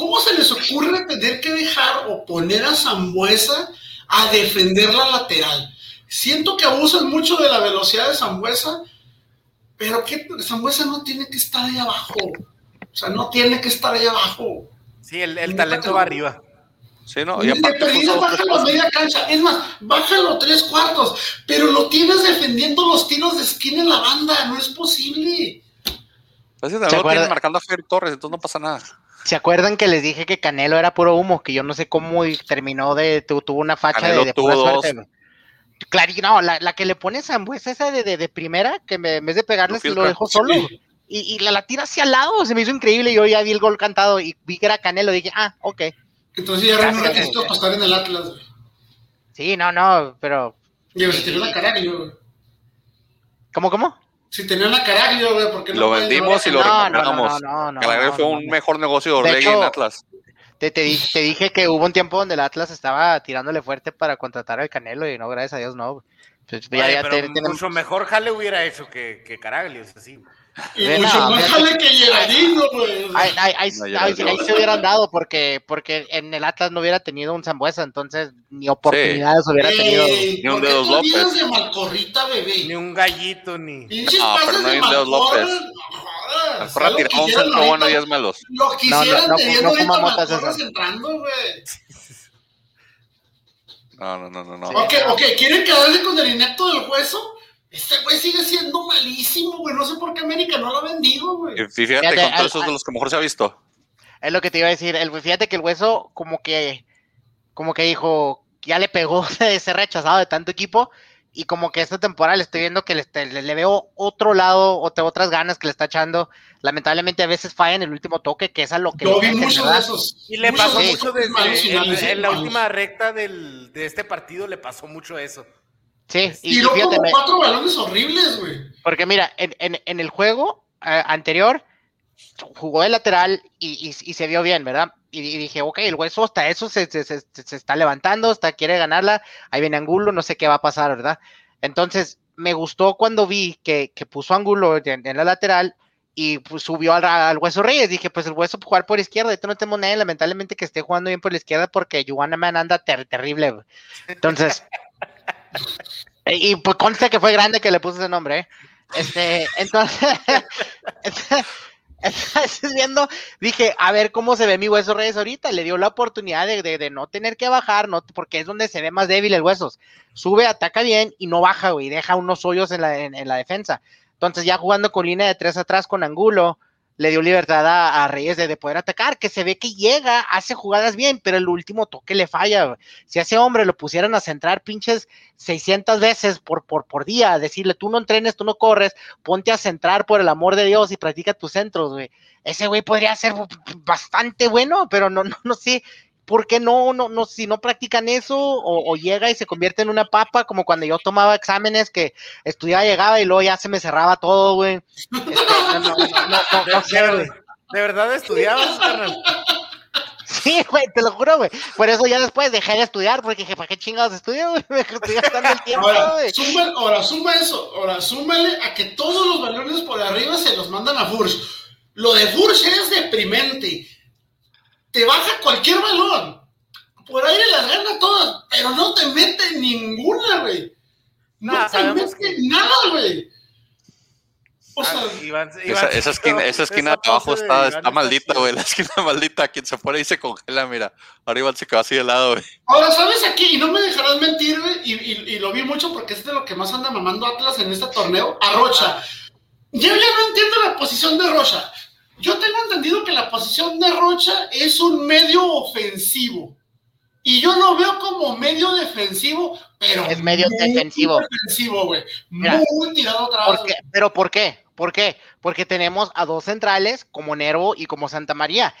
¿Cómo se les ocurre tener que dejar o poner a Zambuesa a defender la lateral? Siento que abusan mucho de la velocidad de Zambuesa, pero que Zambuesa no tiene que estar ahí abajo. O sea, no tiene que estar ahí abajo. Sí, el, talento va arriba. Sí, no, y aparte, de pues, bájalo a media cancha. Es más, bájalo tres cuartos, pero lo tienes defendiendo los tiros de esquina en la banda. No es posible. Pues, lo tienes marcando a Fer Torres, entonces no pasa nada. ¿Se acuerdan que les dije que Canelo era puro humo? Que yo no sé cómo terminó de. tuvo una facha de, pura suerte. Claro, no, la, la, que le pone pues esa de, de, primera, que me, en vez de pegarle, se lo dejó solo. Y, y la, la, tira hacia al lado, se me hizo increíble. Yo ya vi el gol cantado y vi que era Canelo. Dije, ah, ok. Entonces ya era un requisito para estar en el Atlas, Sí, no, no, pero. Y se tiró la cara, yo, ¿Cómo, cómo? Si tenía una Caraglio, güey, porque no Lo vendimos y lo recuperamos. No, no, fue un mejor negocio de Orlegui en Atlas. Te, te, dije que hubo un tiempo donde el Atlas estaba tirándole fuerte para contratar al Canelo y no, gracias a Dios, no. Pues, ya, pero mucho mejor Jale hubiera hecho que, que Caraglio, es así. Y mucho más jale que Gerardino, güey. Ahí, se hubieran dado porque, porque en el Atlas no hubiera tenido un Zambuesa, entonces ni oportunidades hubiera tenido. ni un Dedos López. De Malcorrita, bebé? Ni un gallito, ni. No, pero no hay un Dedos López. Malcorra tiró un centro bueno y es malos. Lo quisieran no, no, teniendo no, no, ahorita entrando, güey. No, no, no, no, no. Ok, ok, ¿quieren quedarle con el inepto del hueso? Este güey sigue siendo malísimo, güey. No sé por qué América no lo ha vendido, güey. Fíjate, fíjate con todos esos de los que mejor se ha visto. Es lo que te iba a decir. El, fíjate que el hueso, como que, como que dijo, ya le pegó de ser rechazado de tanto equipo. Y como que esta temporada le estoy viendo que le, veo otro lado, otras ganas que le está echando. Lamentablemente a veces falla en el último toque, que es a lo que... Yo vi mucho de esos. Y le pasó mucho desde en, la última recta del, de este partido, le pasó mucho eso. Sí, y, y fíjate, como cuatro balones horribles, güey. Porque mira, en, en, en el juego eh, anterior jugó de lateral y, y, se vio bien, ¿verdad? Y, dije, ok, el hueso hasta eso se, se, se, se, está levantando, hasta quiere ganarla, ahí viene Angulo, no sé qué va a pasar, ¿verdad? Entonces, me gustó cuando vi que, que puso Angulo en, en, la lateral y pues, subió al, al, Hueso Reyes. Dije, pues el Hueso jugar por izquierda. Esto no tenemos nadie, lamentablemente, que esté jugando bien por la izquierda porque Juana Man anda ter terrible. Entonces, y pues conste que fue grande que le puse ese nombre, ¿eh? Este, entonces, Estás viendo, dije, a ver cómo se ve mi hueso Reyes ahorita. Le dio la oportunidad de, de, no tener que bajar, no, porque es donde se ve más débil el huesos. Sube, ataca bien y no baja, güey, deja unos hoyos en la, en la defensa. Entonces, ya jugando con línea de tres atrás con Angulo, le dio libertad a, Reyes de, de, poder atacar, que se ve que llega, hace jugadas bien, pero el último toque le falla. Si a ese hombre lo pusieran a centrar pinches 600 veces por, por, por día, decirle, tú no entrenes, tú no corres, ponte a centrar por el amor de Dios y practica tus centros, güey. Ese güey podría ser bastante bueno, pero no, no, no sé ¿por qué no, no, no, si no practican eso o, o, llega y se convierte en una papa como cuando yo tomaba exámenes que estudiaba, llegaba y luego ya se me cerraba todo, güey? Este, no, no, no, no, sé, güey. ¿De verdad estudiabas, carnal? Sí, güey, te lo juro, güey. Por eso ya después dejé de estudiar, porque dije, ¿para qué chingados estudio, güey? Me estoy gastando el tiempo, ahora, suma, ahora, suma eso. Ahora, súmale a que todos los balones por arriba se los mandan a Furch. Lo de Furch es deprimente te baja cualquier balón. Por aire las gana todas, pero no te mete ninguna, güey. No nah, te mete que... nada, güey. O sea, ah, Iván, Iván, esa, esa, esquina, esa esquina de abajo está, está maldita, güey. La esquina maldita, quien se pone y se congela, mira. Arriba se quedó así de lado, güey. Ahora, ¿sabes aquí? Y no me dejarás mentir, güey. Y, y, y, lo vi mucho porque es de lo que más anda mamando Atlas en este torneo. A Rocha. Yo ya no entiendo la posición de Rocha. Yo tengo entendido que la posición de Rocha es un medio ofensivo. Y yo lo veo como medio defensivo, pero. Es medio defensivo. defensivo, güey. Muy tirado. ¿por qué? ¿Pero por qué? ¿Por qué? Porque tenemos a dos centrales como Nervo y como Santa María.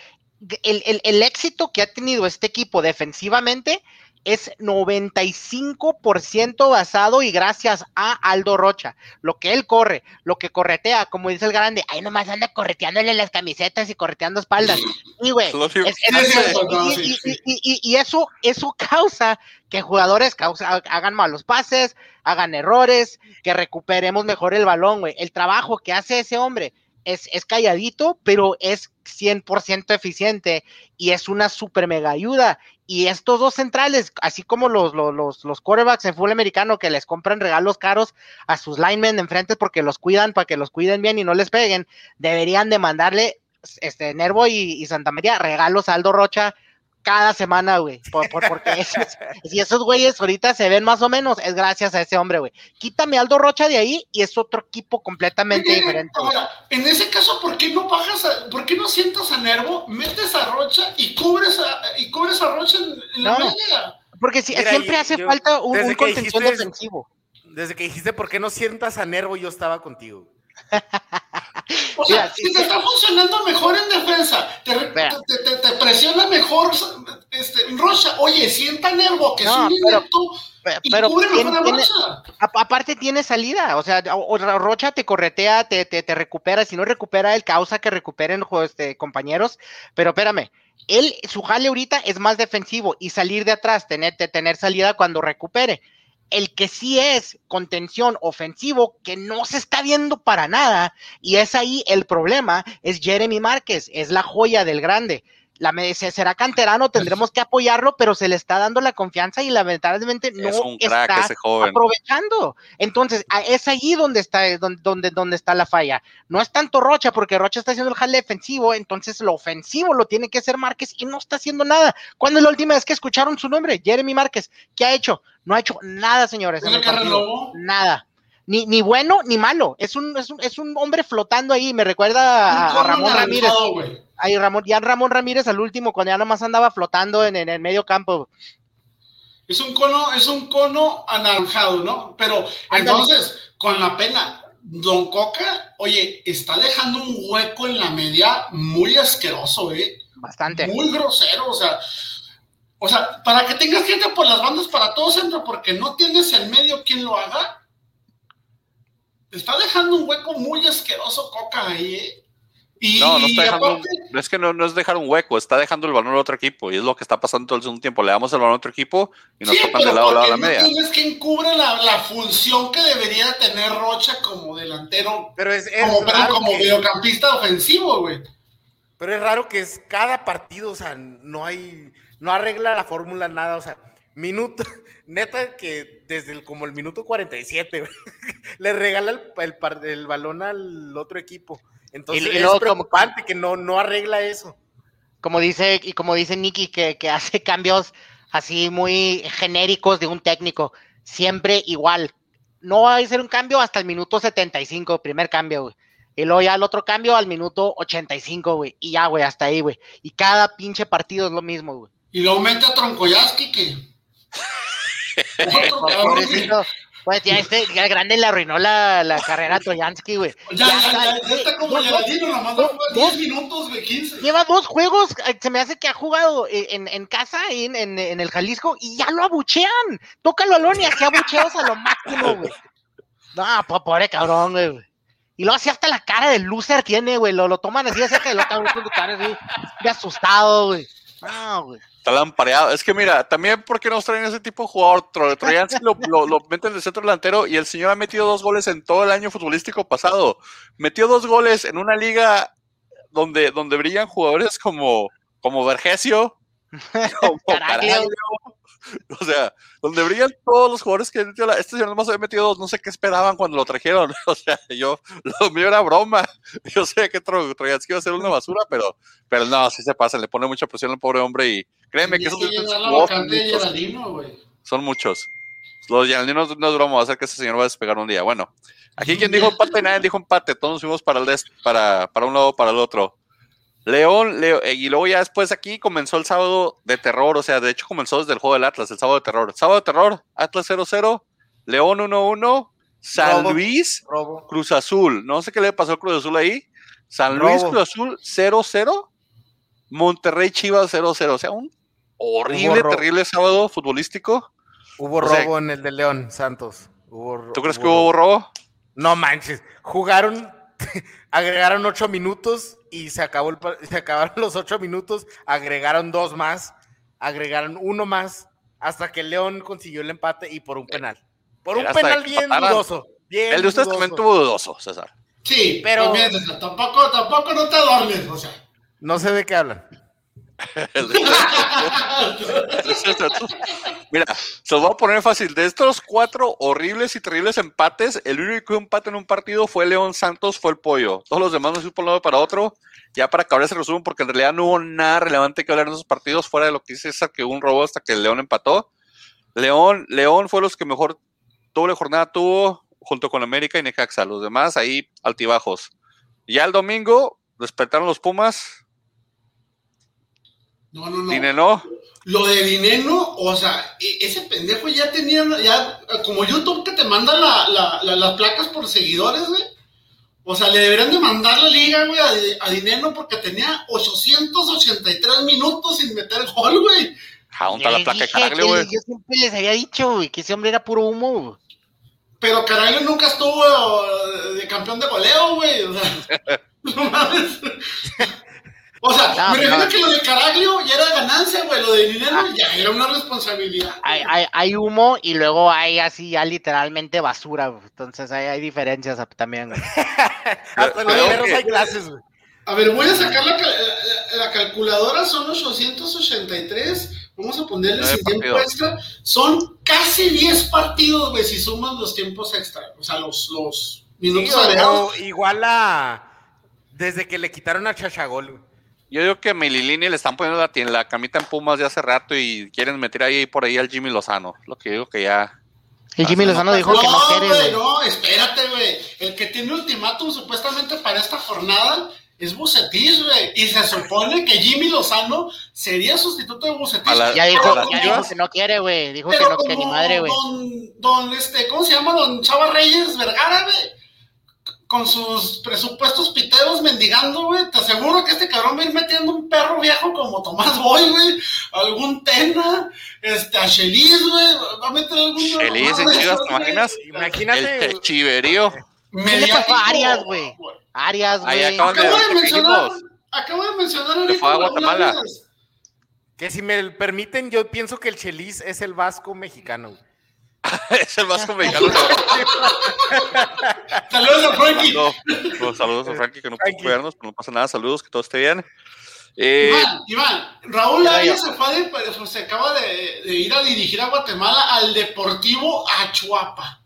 El, el, el éxito que ha tenido este equipo defensivamente es 95% basado y gracias a Aldo Rocha. Lo que él corre, lo que corretea, como dice el grande, ahí nomás anda correteándole las camisetas y correteando espaldas. Y, güey, y, eso, eso causa que jugadores causa, hagan malos pases, hagan errores, que recuperemos mejor el balón, güey. El trabajo que hace ese hombre es, es calladito, pero es 100% eficiente y es una super mega ayuda. Y estos dos centrales, así como los, los, los quarterbacks en fútbol americano que les compran regalos caros a sus linemen enfrente porque los cuidan, para que los cuiden bien y no les peguen, deberían de mandarle este Nervo y, y Santa María regalos a Aldo Rocha cada semana, güey. Por, por, porque esos, si esos güeyes ahorita se ven más o menos, es gracias a ese hombre, güey. Quítame Aldo Rocha de ahí y es otro equipo completamente Oye, diferente. Ahora, en ese caso, ¿por qué no bajas a, por qué no sientas a Nervo, metes a Rocha y cubres a, y cubres a Rocha en, en la no, media? Porque si, Mira, siempre hace yo, falta un, un contención dijiste, defensivo. Desde que dijiste por qué no sientas a Nervo, yo estaba contigo. O sea, Mira, si te está funcionando mejor en defensa, te, te, presiona mejor este, Rocha. Oye, sienta Nervo, que no, es un pero, pero, y pero cubre mejor a Rocha. Aparte tiene salida, o sea, Rocha te corretea, te, te, te recupera, si no recupera, él causa que recuperen este, compañeros, pero espérame, él, su jale ahorita es más defensivo y salir de atrás, tener, tener salida cuando recupere El que sí es contención ofensivo, que no se está viendo para nada, y es ahí el problema, es Jeremy Márquez, es la joya del grande la será canterano, tendremos que apoyarlo, pero se le está dando la confianza y lamentablemente no está aprovechando. Entonces, es ahí donde está, donde, donde, está la falla. No es tanto Rocha, porque Rocha está haciendo el jale defensivo, entonces lo ofensivo lo tiene que hacer Márquez y no está haciendo nada. ¿Cuándo es la última vez que escucharon su nombre? Jeremy Márquez. ¿Qué ha hecho? No ha hecho nada, señores. nada. Ni, ni, bueno ni malo. Es un, es un, es un hombre flotando ahí. Me recuerda a, Ramón Ramírez. Ahí Ramón, ya Ramón Ramírez al último, cuando ya nomás andaba flotando en, el medio campo. Es un cono, es un cono anaranjado, ¿no? Pero entonces, con la pena, Don Coca, oye, está dejando un hueco en la media muy asqueroso, ¿eh? Bastante. Muy grosero, o sea. O sea, para que tengas gente por las bandas para todo centro, porque no tienes en medio quien lo haga, está dejando un hueco muy asqueroso Coca ahí, ¿eh? no, no está dejando. es que no, es dejar un hueco, está dejando el balón a otro equipo. Y es lo que está pasando todo el segundo tiempo. Le damos el balón a otro equipo y nos tocan de lado a lado la media. Tienes que encubre la, función que debería tener Rocha como delantero. Pero es, como, como mediocampista ofensivo, güey. Pero es raro que es cada partido, o sea, no hay. No arregla la fórmula nada, o sea, minuto. Neta que desde el, como el minuto 47 le regala el, el, el balón al otro equipo. Entonces y, es preocupante que no, no arregla eso. Como dice, y como dice Nicky, que, hace cambios así muy genéricos de un técnico, siempre igual. No va a ser un cambio hasta el minuto 75, primer cambio, güey. Y luego ya el otro cambio al minuto 85, güey. Y ya, güey, hasta ahí, güey. Y cada pinche partido es lo mismo, güey. Y lo aumenta a Troncoyaski, que. Pues ya este ya grande le arruinó la, la carrera a Troyansky, güey. Ya, ya, ya, está como Yaladino, nomás dos, 10 minutos, de 15. Lleva dos juegos, se me hace que ha jugado eh, en, en casa, en, en, en, el Jalisco, y ya lo abuchean. Tócalo, Alon, y así abucheos a lo máximo, güey. No, pobre cabrón, güey. Y luego así hasta la cara del loser tiene, güey. Lo, lo toman así, así que lo están así, de asustado, güey. No, güey. Está lampareado. Es que mira, también porque nos traen ese tipo de jugador. Troyansky lo, lo, lo meten de centro delantero y el señor ha metido dos goles en todo el año futbolístico pasado. Metió dos goles en una liga donde, donde brillan jugadores como, como Vergesio, como Caraglio, O sea, donde brillan todos los jugadores que este señor nomás había metido dos, no sé qué esperaban cuando lo trajeron. O sea, yo, lo mío era broma. Yo sé que Troyansky iba a ser una basura, pero, pero no, sí se pasa, le pone mucha presión al pobre hombre y créeme que, esos son muchos. Los Yandinos no es broma, va a hacer que ese señor va a despegar un día. Bueno, aquí quien dijo empate, nadie dijo empate, todos nos fuimos para, el para, para un lado para el otro. León, eh, y luego ya después aquí comenzó el sábado de terror, o sea, de hecho comenzó desde el juego del Atlas, el sábado de terror. Sábado de terror, Atlas 0-0, León 1-1, San Luis, Cruz Azul. No sé qué le pasó al Cruz Azul ahí. San Luis, Cruz Azul 0-0, Monterrey Chivas 0-0. O sea, un horrible, terrible sábado futbolístico. Hubo robo en el de León, Santos. ¿Tú crees que hubo robo? No manches, jugaron, agregaron ocho minutos y se, acabó se acabaron los ocho minutos, agregaron dos más, agregaron uno más, hasta que León consiguió el empate y por un penal. Por un penal bien dudoso. el de ustedes también tuvo dudoso, César. Sí, pero tampoco, tampoco no te duermes, o sea. No sé de qué hablan. Mira, se los voy a poner fácil. De estos cuatro horribles y terribles empates, el único empate en un partido fue León Santos, fue el pollo. Todos los demás no se por un lado para otro. Ya para acabar ese resumen, porque en realidad no hubo nada relevante que hablar en esos partidos, fuera de lo que dice César, que un robo hasta que León empató. León, León fue los que mejor doble jornada tuvo, junto con América y Necaxa. Los demás ahí altibajos. Ya el domingo, respetaron los Pumas, no, no, no. ¿Dinero? Lo de dinero, o sea, e, ese pendejo ya tenía, ya, como YouTube que te manda las placas por seguidores, güey. O sea, le deberían de mandar la liga, güey, a, dinero porque tenía 883 minutos sin meter el gol, güey. Junta la placa de güey. Yo siempre les había dicho, güey, que ese hombre era puro humo, Pero Caraglio nunca estuvo de campeón de goleo, güey. O sea, no mames. O sea, me refiero que lo de Caraglio ya era ganancia, güey. Lo de dinero ah. ya era una responsabilidad. Hay, hay, hay, humo y luego hay así ya literalmente basura. Entonces hay, hay diferencias también, güey. Hasta los perros hay clases, güey. A ver, voy a sacar la, la, calculadora, son 883. Vamos a ponerle sin tiempo extra. Son casi 10 partidos, güey, si suman los tiempos extra. O sea, los, los minutos sí, Igual a. Desde que le quitaron a Chachagol, güey. Yo digo que a Mililini le están poniendo la, la camita en Pumas de hace rato y quieren meter ahí por ahí al Jimmy Lozano. Lo que digo que ya. El Jimmy Lozano dijo que no quiere. Güey, no, espérate, güey. El que tiene ultimátum supuestamente para esta jornada es Bucetis, güey. Y se supone que Jimmy Lozano sería sustituto de Bucetis. Ya, dijo, ya dijo, que no quiere, güey. Dijo que no quiere ni madre, güey. Don, don, este, ¿cómo se llama? Don Chava Reyes Vergara, güey con sus presupuestos piteros mendigando, güey. Te aseguro que este cabrón va a ir metiendo un perro viejo como Tomás Boy, güey. Algún Tena, este, a Chelis, güey. Va a meter algún. Chelis en Chivas, ¿te imaginas? Imagínate. El, chiverío. ¿Qué le pasó a Arias, güey? Arias, güey. Acabo de, mencionar. Acabo de mencionar ahorita. Guatemala. Que si me permiten, yo pienso que el Chelis es el vasco mexicano, güey. es el más mexicano. saludos a Frankie. Pues, saludos a Frankie que no pudo cuidarnos, pero no pasa nada. Saludos, que todo esté bien. Eh, Iván, Iván, Raúl Arias se, fue de, pues, se acaba de, de, ir a dirigir a Guatemala al Deportivo Achuapa.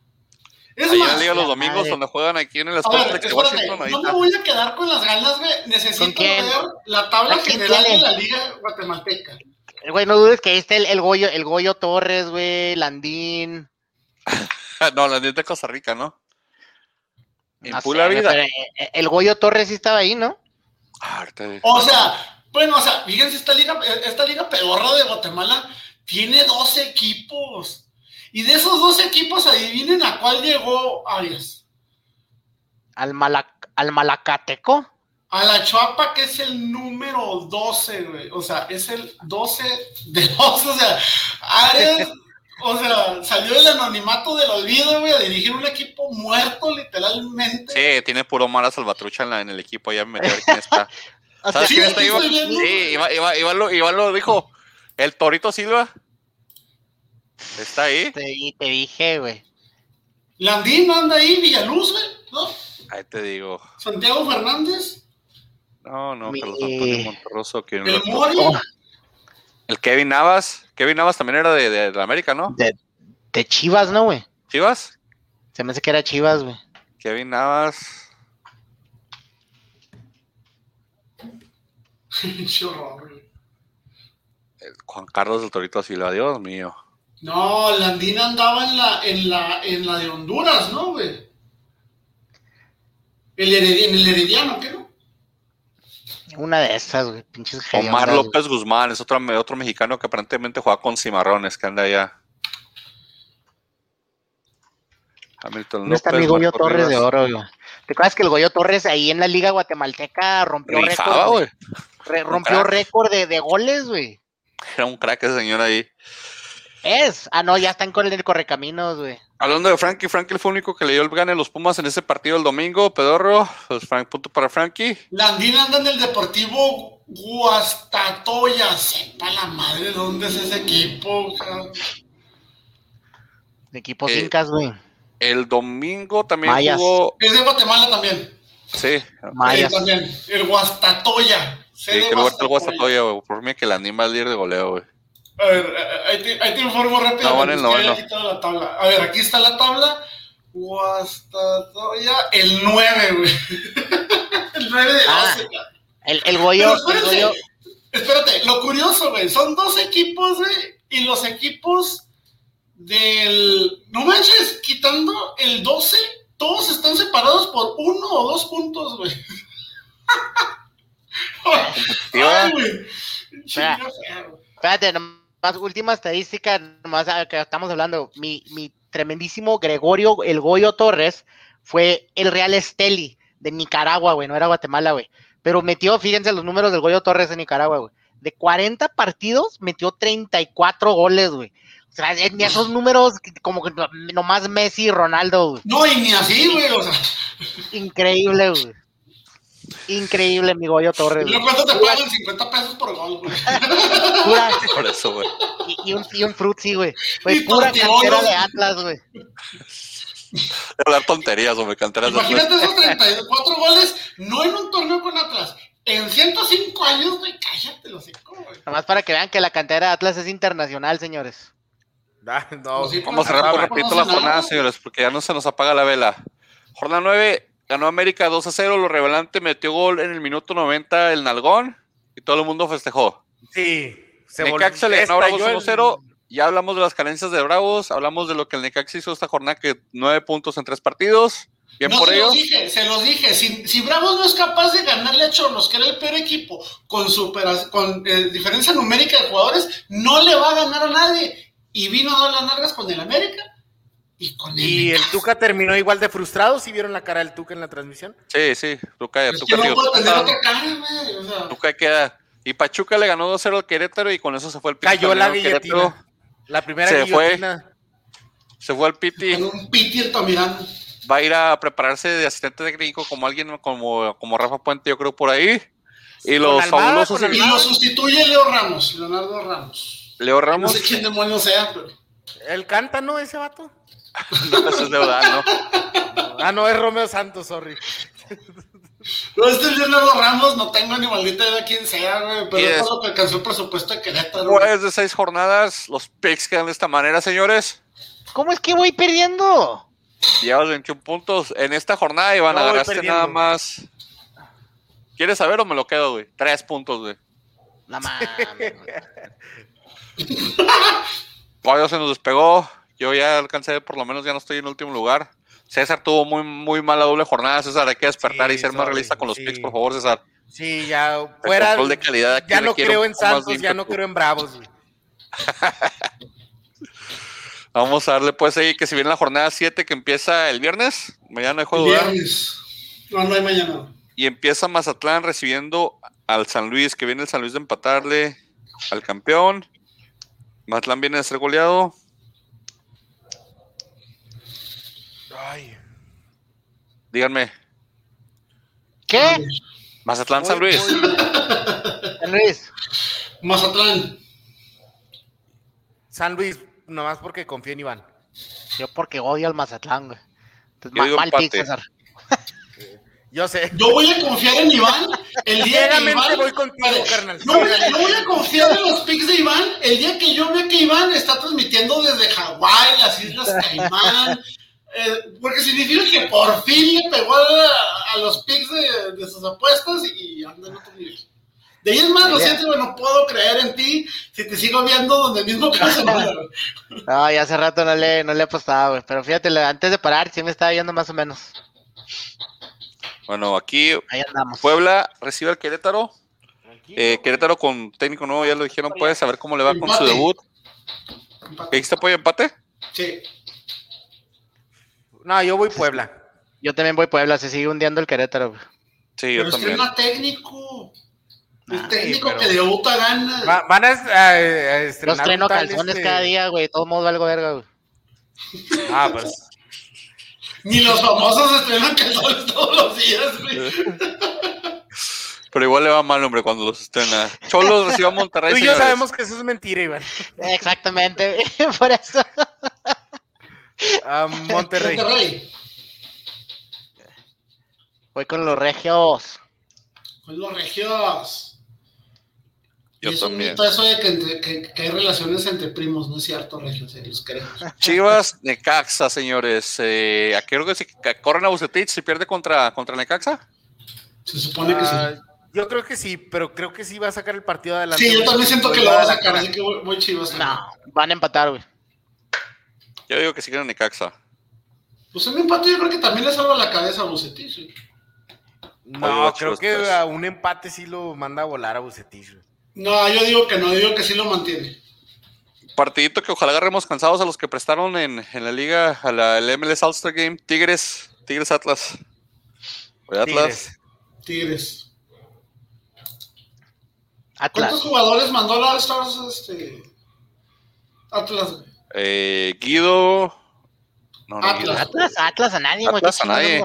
Es Ahí más, en los domingos donde juegan aquí en el Estadio de Washington. Ahí no me voy a quedar con las ganas, güey. Necesito ver la tabla general de la Liga Guatemalteca. Güey, no dudes que ahí está el, el Goyo, el Goyo Torres, güey, Landín. no, Landín de Costa Rica, ¿no? En pura vida. Eh, el Goyo Torres sí estaba ahí, ¿no? Ah, o sea, bueno, o sea, fíjense, esta liga, esta liga pedorra de Guatemala tiene 12 equipos. Y de esos 12 equipos, adivinen a cuál llegó Arias. Al, al Malacateco a la Chuapa, que es el número 12, güey. O sea, es el 12 de 12. O sea, Ares, o sea, salió del anonimato del olvido, güey, a dirigir un equipo muerto, literalmente. Sí, tiene puro mala salvatrucha en, la, en el equipo. Ya me metí a ver quién está. ¿Sabes quién está? Iván? Sí, Iván, lo, lo dijo. El Torito Silva. Está ahí. Te, te dije, güey. Landín anda ahí, Villaluz, güey, ¿no? Ahí te digo. Santiago Fernández. No, no, Carlos Antonio Monterroso. Que ¿El. El Kevin Navas. Kevin Navas también era de, de, América, ¿no? De, de Chivas, ¿no, güey? ¿Chivas? Se me hace que era Chivas, güey. Kevin Navas. Juan Carlos del Torito Silva, Dios mío. No, Landina andaba en la, en la, en la de Honduras, ¿no, güey? El en el Herediano, ¿qué no? Una de esas, güey, pinches Omar López Guzmán es otro, otro mexicano que aparentemente juega con cimarrones, que anda allá. Hamilton no está mi Goyo Torres de oro, güey. ¿Te acuerdas que el Goyo Torres ahí en la Liga Guatemalteca rompió récord? rompió récord de, de goles, güey. Era un crack ese señor ahí. Es. Ah, no, ya están con el correcaminos, güey. Hablando de Frankie, Frankie fue el único que le dio el gane a los Pumas en ese partido el domingo, pedorro. Pues Frank, punto para Frankie. Landín anda en el Deportivo Guastatoya. Sepa la madre dónde es ese equipo. De equipos eh, incas, güey. El domingo también jugó. Es de Guatemala también. Sí. Mayas. también. El Guastatoya. Sí, que el Guastatoya, güey. Por mí que Landín va a ir de goleo, güey. A ver, eh, eh, ahí te, ahí te informo rápido. No, el noveno. La tabla. A ver, aquí está la tabla. Guastatoya, el 9, güey. el 9 de ah, El, el Goyo. El Goyo. Espérate, lo curioso, güey. Son dos equipos, güey. Y los equipos del. No manches, quitando el 12, todos están separados por uno o dos puntos, güey. Ay, güey. Espérate, no última estadística, más que estamos hablando, mi, mi tremendísimo Gregorio El Goyo Torres fue el Real Esteli de Nicaragua, güey, no era Guatemala, güey. Pero metió, fíjense los números del Goyo Torres de Nicaragua, güey. De 40 partidos, metió 34 goles, güey. O sea, ni esos números como que nomás Messi y Ronaldo, güey. No, y ni así, güey, o sea. Increíble, güey. Increíble, mi Goyo Torres. ¿Y cuánto te pagan? 50 pesos por gol, güey. Pura, por eso, güey. Y, un, y un frutzi, güey. pura cantera de Atlas, güey. hablar tonterías, güey, canteras Imagínate esos 34 goles, no en un torneo con Atlas. En 105 años, güey, cállate los cinco, güey. Nomás para que vean que la cantera de Atlas es internacional, señores. Ah, no, pues Vamos a cerrar por repito la jornada, señores, porque ya no se nos apaga la vela. Jornada 9, ganó América 2 a 0. Lo revelante metió gol en el minuto 90 el Nalgón y todo el mundo festejó. Sí. Se Necaxa le ganó 1 0. Ya hablamos de las carencias de Bravos, hablamos de lo que el Necaxa hizo esta jornada, que nueve puntos en tres partidos. Bien no, por se ellos. Los dije, se los dije, si, si, Bravos no es capaz de ganarle a Cholos, que era el peor equipo, con, super, con eh, diferencia numérica de jugadores, no le va a ganar a nadie. Y vino a dar las nargas con el América y con el Y el Tuca terminó igual de frustrado, ¿sí vieron la cara del Tuca en la transmisión? Sí, sí, Tuca, es Tuca, no. O sea. Tuca queda... Y Pachuca le ganó 2-0 al Querétaro y con eso se fue el Cayó la guillotina. La primera se guillotina. Fue, se fue al Piti. Con un Piti el Tamirán. Va a ir a prepararse de asistente técnico como alguien como, como Rafa Puente, yo creo, por ahí. Y los Almada, fabulosos. Y lo sustituye Leo Ramos, Leonardo Ramos. Leo Ramos. No sé quién demonios sea, pero. ¿Él canta, no, ese vato? no, eso es de verdad, ¿no? ah, no, es Romeo Santos, sorry. No, este es Leonardo Ramos, no tengo ni maldita idea quién sea, güey, pero es lo que alcanzó el presupuesto de Querétaro. Después de seis jornadas, los picks quedan de esta manera, señores. ¿Cómo es que voy perdiendo? Llevas 21 puntos. En esta jornada, Iván, no, agarraste nada más. ¿Quieres saber o me lo quedo, güey? Tres puntos, güey. La mames, Se nos despegó. Yo ya alcancé, por lo menos ya no estoy en último lugar. César tuvo muy, muy mala doble jornada. César, hay que despertar sí, y ser sorry, más realista con los sí. picks, por favor, César. Sí, ya fuera. de calidad ya no creo en Santos, ya no creo en Bravos. Vamos a darle pues ahí que si viene la jornada 7 que empieza el viernes, mañana hay juego. Viernes. No, no hay mañana. Y empieza Mazatlán recibiendo al San Luis, que viene el San Luis de empatarle al campeón. Mazatlán viene de ser goleado. Ay. Díganme. ¿Qué? Mazatlán, San Luis. San Luis. Mazatlán. San Luis, nomás porque confío en Iván. Yo porque odio al Mazatlán, güey. Entonces, Yo digo mal pick, César. Yo sé. Yo voy a confiar en Iván el día Iván... voy contigo, carnal. Yo voy, a, yo voy a confiar en los picks de Iván el día que yo vea que Iván está transmitiendo desde Caimán. eh, porque significa que por fin le pegó a, a los picks de, de sus apuestas y anda en otro nivel. De ahí es más, lo siento, güey, no puedo creer en ti si te sigo viendo donde mismo que hace güey. No, ya hace rato no le, no le apostaba, güey. Pero fíjate, antes de parar, sí me estaba viendo más o menos. Bueno, aquí Ahí andamos. Puebla recibe al Querétaro. Eh, Querétaro con técnico nuevo, ya lo dijeron, pues, a ver cómo le va con su debut. ¿Qué dijiste, pollo? ¿Empate? Sí. No, yo voy Puebla. Yo también voy Puebla, se sigue hundiendo el Querétaro, güey. Sí, yo Pero también. es más técnico. El Ah, técnico pero- que debuta gana. Va- van a, a- a Yo estrenar estreno un tal, calzones este- cada día, güey. Todo modo algo verga, güey. Ah, pues. Ni los famosos estrenan calzones todos los días, güey. Pero igual le va mal, hombre, cuando los estrena. Cholos recibe a Monterrey. Tú y yo señores. sabemos que eso es mentira, Iván. Exactamente, güey. Por eso. Ah, Monterrey. Monterrey. Voy con los regios. Con los regios. Yo y es un también. mito eso de que, entre- que- que hay relaciones entre primos, no es cierto, regios, eh, los queremos. Chivas, Necaxa, señores. Eh, ¿A qué hora que que corren a Bucetich? ¿Se pierde contra, contra Necaxa? Se supone que Ah, sí. Yo creo que sí, pero creo que sí va a sacar el partido adelante. Sí, yo también siento que lo va a sacar, así que voy, voy chivas. No, van a empatar, güey. Yo digo que sí gana Necaxa. Pues un empate yo creo que también le salva la cabeza a Bucetich. sí. No, Oye, creo que a un empate sí lo manda a volar a Bucetich. güey. No, yo digo que no, yo digo que sí lo mantiene. Partidito que ojalá agarremos cansados a los que prestaron en, en la liga, a la el MLS All-Star Game. Tigres, Tigres Atlas. Oye, Atlas. Tigres. Tigres. Atlas. ¿Cuántos jugadores mandó la All-Stars este, Atlas? güey? Eh, Guido. No, no, Atlas. Guido. Atlas, Atlas a nadie, güey. Atlas ¿Qué a nadie.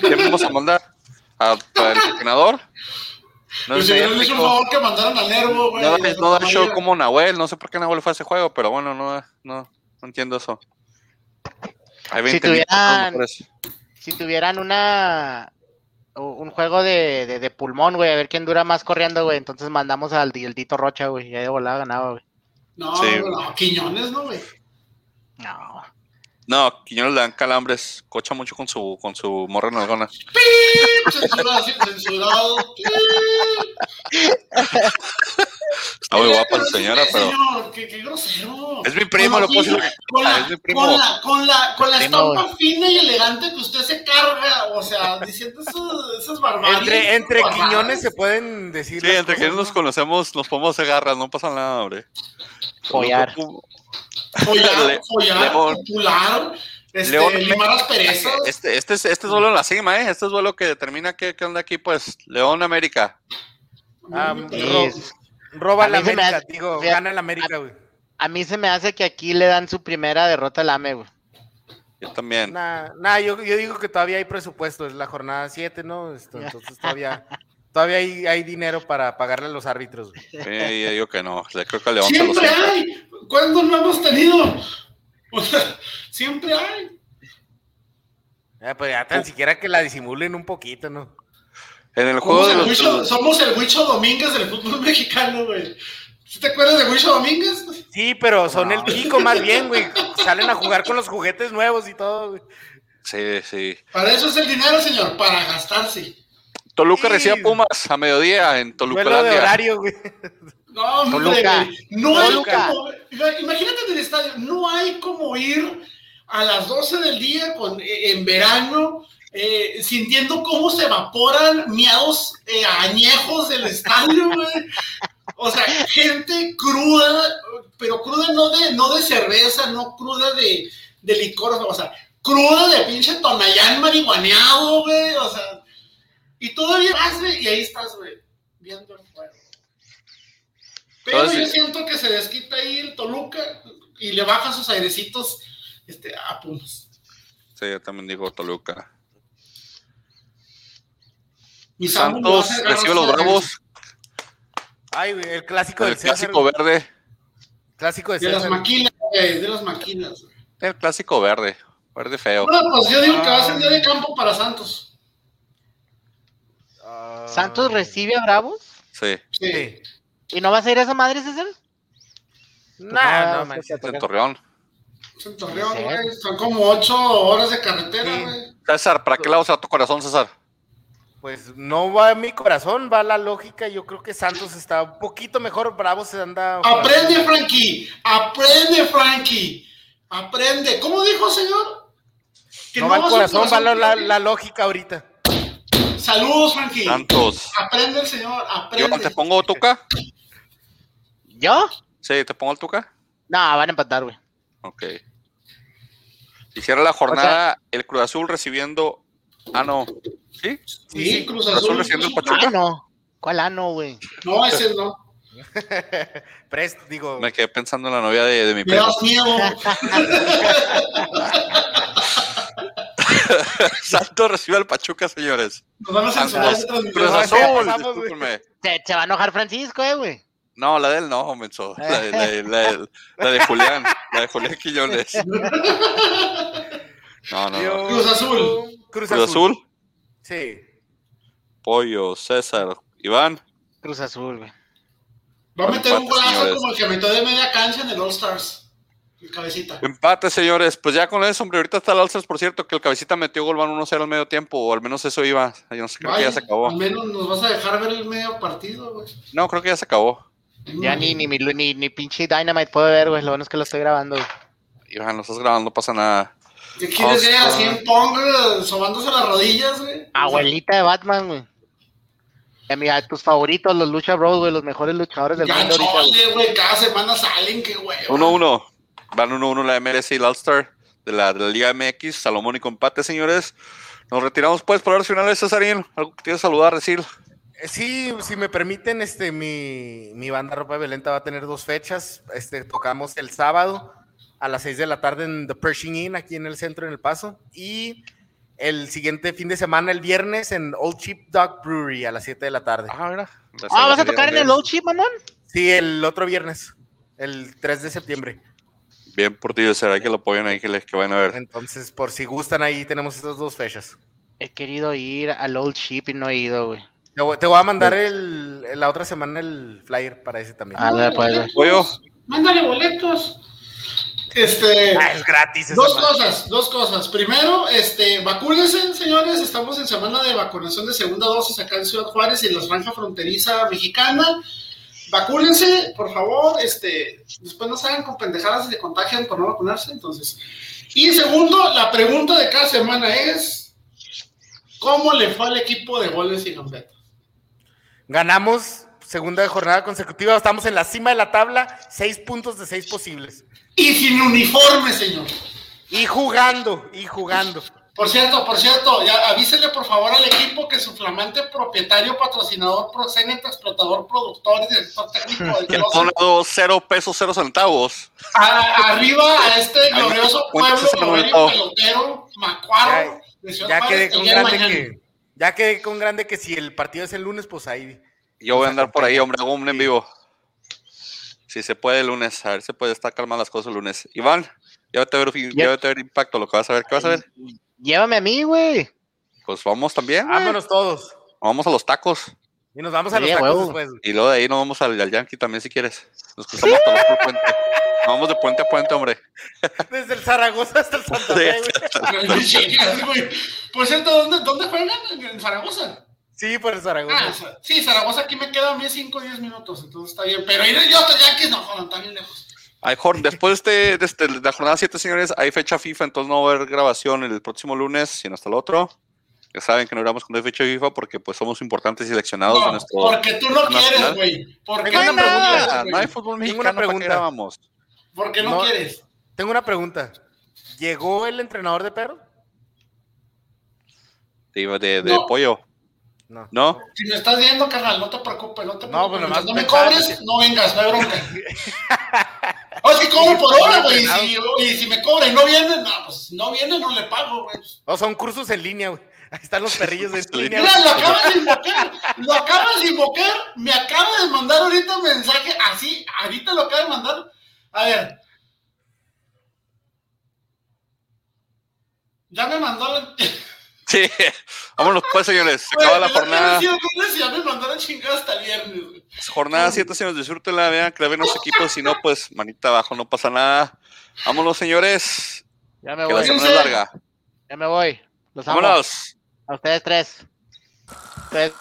¿Quién vamos a mandar? para el entrenador. No pues si un favor que mandaron a Nervo, güey. No, no da show como Nahuel, no sé por qué Nahuel fue a ese juego, pero bueno, no, no, no entiendo eso. si tuvieran, si tuvieran una un juego de, de, pulmón, güey, a ver quién dura más corriendo, güey, entonces mandamos al el Dito Rocha, güey, y ahí de volada ganaba, güey. No, sí. no, Quiñones, ¿no, güey? No. No, Quiñones le dan calambres, cocha mucho con su, con su morra en alguna. Censurado, censurado. Está muy guapa la señora, pero. Señor, qué, qué grosero. Es mi primo, lo puedo decir. Con la, es mi primo. Con la, con la, con la estampa fina y elegante que usted se carga, o sea, diciendo esas, esas barbaridades. Entre, entre Quiñones se pueden decir. Sí, entre quienes nos conocemos, nos podemos hacer garras, no pasa nada, hombre. Follar. Follar, follar, popular. Este, León, Este, este, es, este es duelo en la cima, ¿eh? Este es duelo que determina qué, qué onda aquí, pues. León América. Um, roba la América, digo, gana la América, güey. A, mí se me hace que aquí le dan su primera derrota al AME, güey. Yo también. Nah, nah yo, yo, digo que todavía hay presupuesto, es la jornada 7, ¿no? entonces todavía, todavía hay, hay, dinero para pagarle a los árbitros. Güey. Sí, yo digo que no. Creo que León Siempre hay. ¿Cuándo no hemos tenido? siempre hay. pues ya tan siquiera que la disimulen un poquito, ¿no? En el juego de los... somos el Huicho Domínguez del fútbol mexicano, güey. te acuerdas de Huicho Domínguez? Sí, pero son el Kiko más bien, güey. Salen a jugar con los juguetes nuevos y todo, güey. Sí, sí. Para eso es el dinero, señor, para gastarse. Toluca recibe Pumas a mediodía en Toluca. de horario, güey. No, hombre, no hay como, imagínate en el estadio, no hay como ir a las 12 del día con, eh, en verano, eh, sintiendo cómo se evaporan miados eh, añejos del estadio, güey. O sea, gente cruda, pero cruda no de, no de cerveza, no cruda de, de licor, o sea, cruda de pinche tonayán marihuaneado, güey, o sea, y todavía hace, y ahí estás, güey, viendo el fuego. Pero yo siento que se desquita ahí el Toluca y le baja sus airecitos este, a Pumas. Sí, yo también digo Toluca. Y Santos recibe los Bravos. Ay, el clásico del clásico verde. Clásico de, de las maquinas, de las maquinas. El clásico verde, verde feo. Bueno, pues yo digo que va a ser día de campo para Santos. ¿Santos recibe a Bravos? Sí. Sí. ¿Y no vas a ir a esa madre, César? Nah, no, no, en Torreón. En Torreón, güey. Son como ocho horas de carretera, güey. César, ¿para qué lado va tu corazón, César? Pues no va mi corazón, va la lógica. Yo creo que Santos está un poquito mejor. Bravo se anda. Aprende, Frankie. Aprende, Frankie. Aprende. ¿Cómo dijo, señor? Que no, va el corazón, va la, la lógica ahorita. Saludos, Frankie. Santos. Aprende el señor, aprende. ¿te pongo Tuca? ¿Yo? Sí, ¿te pongo el Tuca? No, van a empatar, güey. Ok. Hiciera la jornada el Cruz Azul recibiendo. Ah, no. ¿Sí? Sí, Cruz, Azul. recibiendo el Pachuca. Ah, no. ¿Cuál ano, güey? No, ese no. Prest, digo. Me quedé pensando en la novia de, de mi primo. Me miedo. Santos recibe al Pachuca, señores. Nos van a Azul, Se, se va a enojar Francisco, eh, güey. No, la de él no, menso. La de, la, la, la de Julián, la de Julián Quillones. No, no, no. Cruz Azul. Cruz, Cruz Azul. Sí. Pollo, César, Iván. Cruz Azul, güey. Va a meter un golazo como el que metió de media cancha en el All Stars. El cabecita. Empate, señores. Pues ya con eso, hombre. Ahorita está el Alzas, por cierto, que el cabecita metió gol van 1-0 al medio tiempo, o al menos eso iba. Yo no sé, creo que ya se acabó. Al menos nos vas a dejar ver el medio partido, güey. No, creo que ya se acabó. Ya ni, ni, ni, ni, pinche Dynamite puede ver, güey. Lo bueno es que lo estoy grabando. Iván, lo estás grabando, no pasa nada. ¿Qué quieres ver? Así en Pong, sobándose las rodillas, güey. Abuelita de Batman, güey. Mira, tus favoritos, los Lucha Bros, güey, los mejores luchadores del mundo ahorita. güey, cada semana salen, qué güey. 1-1. Van 1-1 la MLS y el All-Star de la, de la Liga MX. Salomón y compate, señores. Nos retiramos, pues, por las finales, Cesarín. ¿Algo que quieras saludar, decir? Eh, sí, si me permiten, este, mi, mi banda Ropa de Belenta va a tener dos fechas. Este, tocamos el sábado a las 6 de la tarde en The Pershing Inn, aquí en el centro, en El Paso. Y el siguiente fin de semana, el viernes, en Old Cheap Dog Brewery a las 7 de la tarde. Ah, mira. Ah, ¿vas a tocar en el Old Cheap, Manon? Sí, el otro viernes, el 3 de septiembre. Bien por ti, será que lo apoyen ahí, que, les, que van a ver. Entonces, por si gustan, ahí tenemos estas dos fechas. He querido ir al Old Cheap y no he ido, güey. Te voy a mandar el, la otra semana el flyer para ese también. Ah, pues. Mándale boletos. Este, ah, es gratis. Dos cosas, dos cosas. Primero, este, vacúnense, señores. Estamos en semana de vacunación de segunda dosis acá en Ciudad Juárez y en la franja fronteriza mexicana. Vacúnense, por favor. Este, después no salgan con pendejadas y se contagian por no vacunarse. Entonces, y segundo, la pregunta de cada semana es: ¿Cómo le fue al equipo de goles y gambetas? Ganamos segunda jornada consecutiva, estamos en la cima de la tabla, seis puntos de seis posibles. Y sin uniforme, señor. Y jugando, y jugando. Por cierto, por cierto, ya avísele por favor al equipo que su flamante propietario, patrocinador, proxeneta, explotador, productor y director técnico del Que ha cero pesos, cero centavos. arriba a este glorioso pueblo, pelotero, macuarro. Ya, ya quedé con grande que, ya quedé con grande que si el partido es el lunes, pues ahí. Yo voy a andar por ahí, hombre, hago un en vivo. Si se puede el lunes, a ver si puede estar calmando las cosas el lunes. Iván, llévate a ver, llévate a ver impacto, lo que vas a ver. ¿Qué vas a ver? Llévame a mí, güey. Pues vamos también. Vámonos todos. Vamos a los tacos. Y nos vamos a los tacos después. Y luego de ahí nos vamos al, Yankee también si quieres. Nos cruzamos todos por puente. Nos vamos de puente a puente, hombre. Desde el Zaragoza hasta el Santa Fe, güey. Por cierto, ¿dónde, ¿dónde juegan? ¿En Zaragoza? Sí, por Zaragoza. Ah, sí, Zaragoza aquí me quedan 5 o 10 minutos, entonces está bien. Pero ir yo hasta Yankees no, jodan, tan lejos. Ay, Jorge, después de, este, de, la jornada 7, señores, hay fecha FIFA, entonces no va a haber grabación el próximo lunes, sino hasta el otro. Ya saben que no grabamos cuando hay fecha FIFA porque pues somos importantes y seleccionados no, nuestro. Porque tú no quieres, güey. Porque no, pregunta, no hay fútbol mexicano una pregunta. grabamos. Porque no, no quieres. Tengo una pregunta. ¿Llegó el entrenador de perro? De, de, de pollo. No. ¿No? Si me estás viendo, carnal, no te preocupes, no te preocupes. No, pues nomás no me cobres, no vengas, no hay bronca. o si cobro por hora, güey. Y, si me cobra y no viene, no, pues no viene, no le pago, güey. No, son cursos en línea, güey. Ahí están los perrillos de línea. Mira, lo acabas de invocar, lo acabas de invocar, me acaba de mandar ahorita un mensaje, así, ahorita lo acaba de mandar. A ver. Ya me mandó. Sí, vámonos pues, señores. Se acaba la jornada. Jornada 7, señores, disfrútenla, vean que ven los equipos. Si no, pues manita abajo, no pasa nada. Vámonos, señores. Ya me voy. La larga. Ya me voy. Los Vámonos. A ustedes tres. Tres.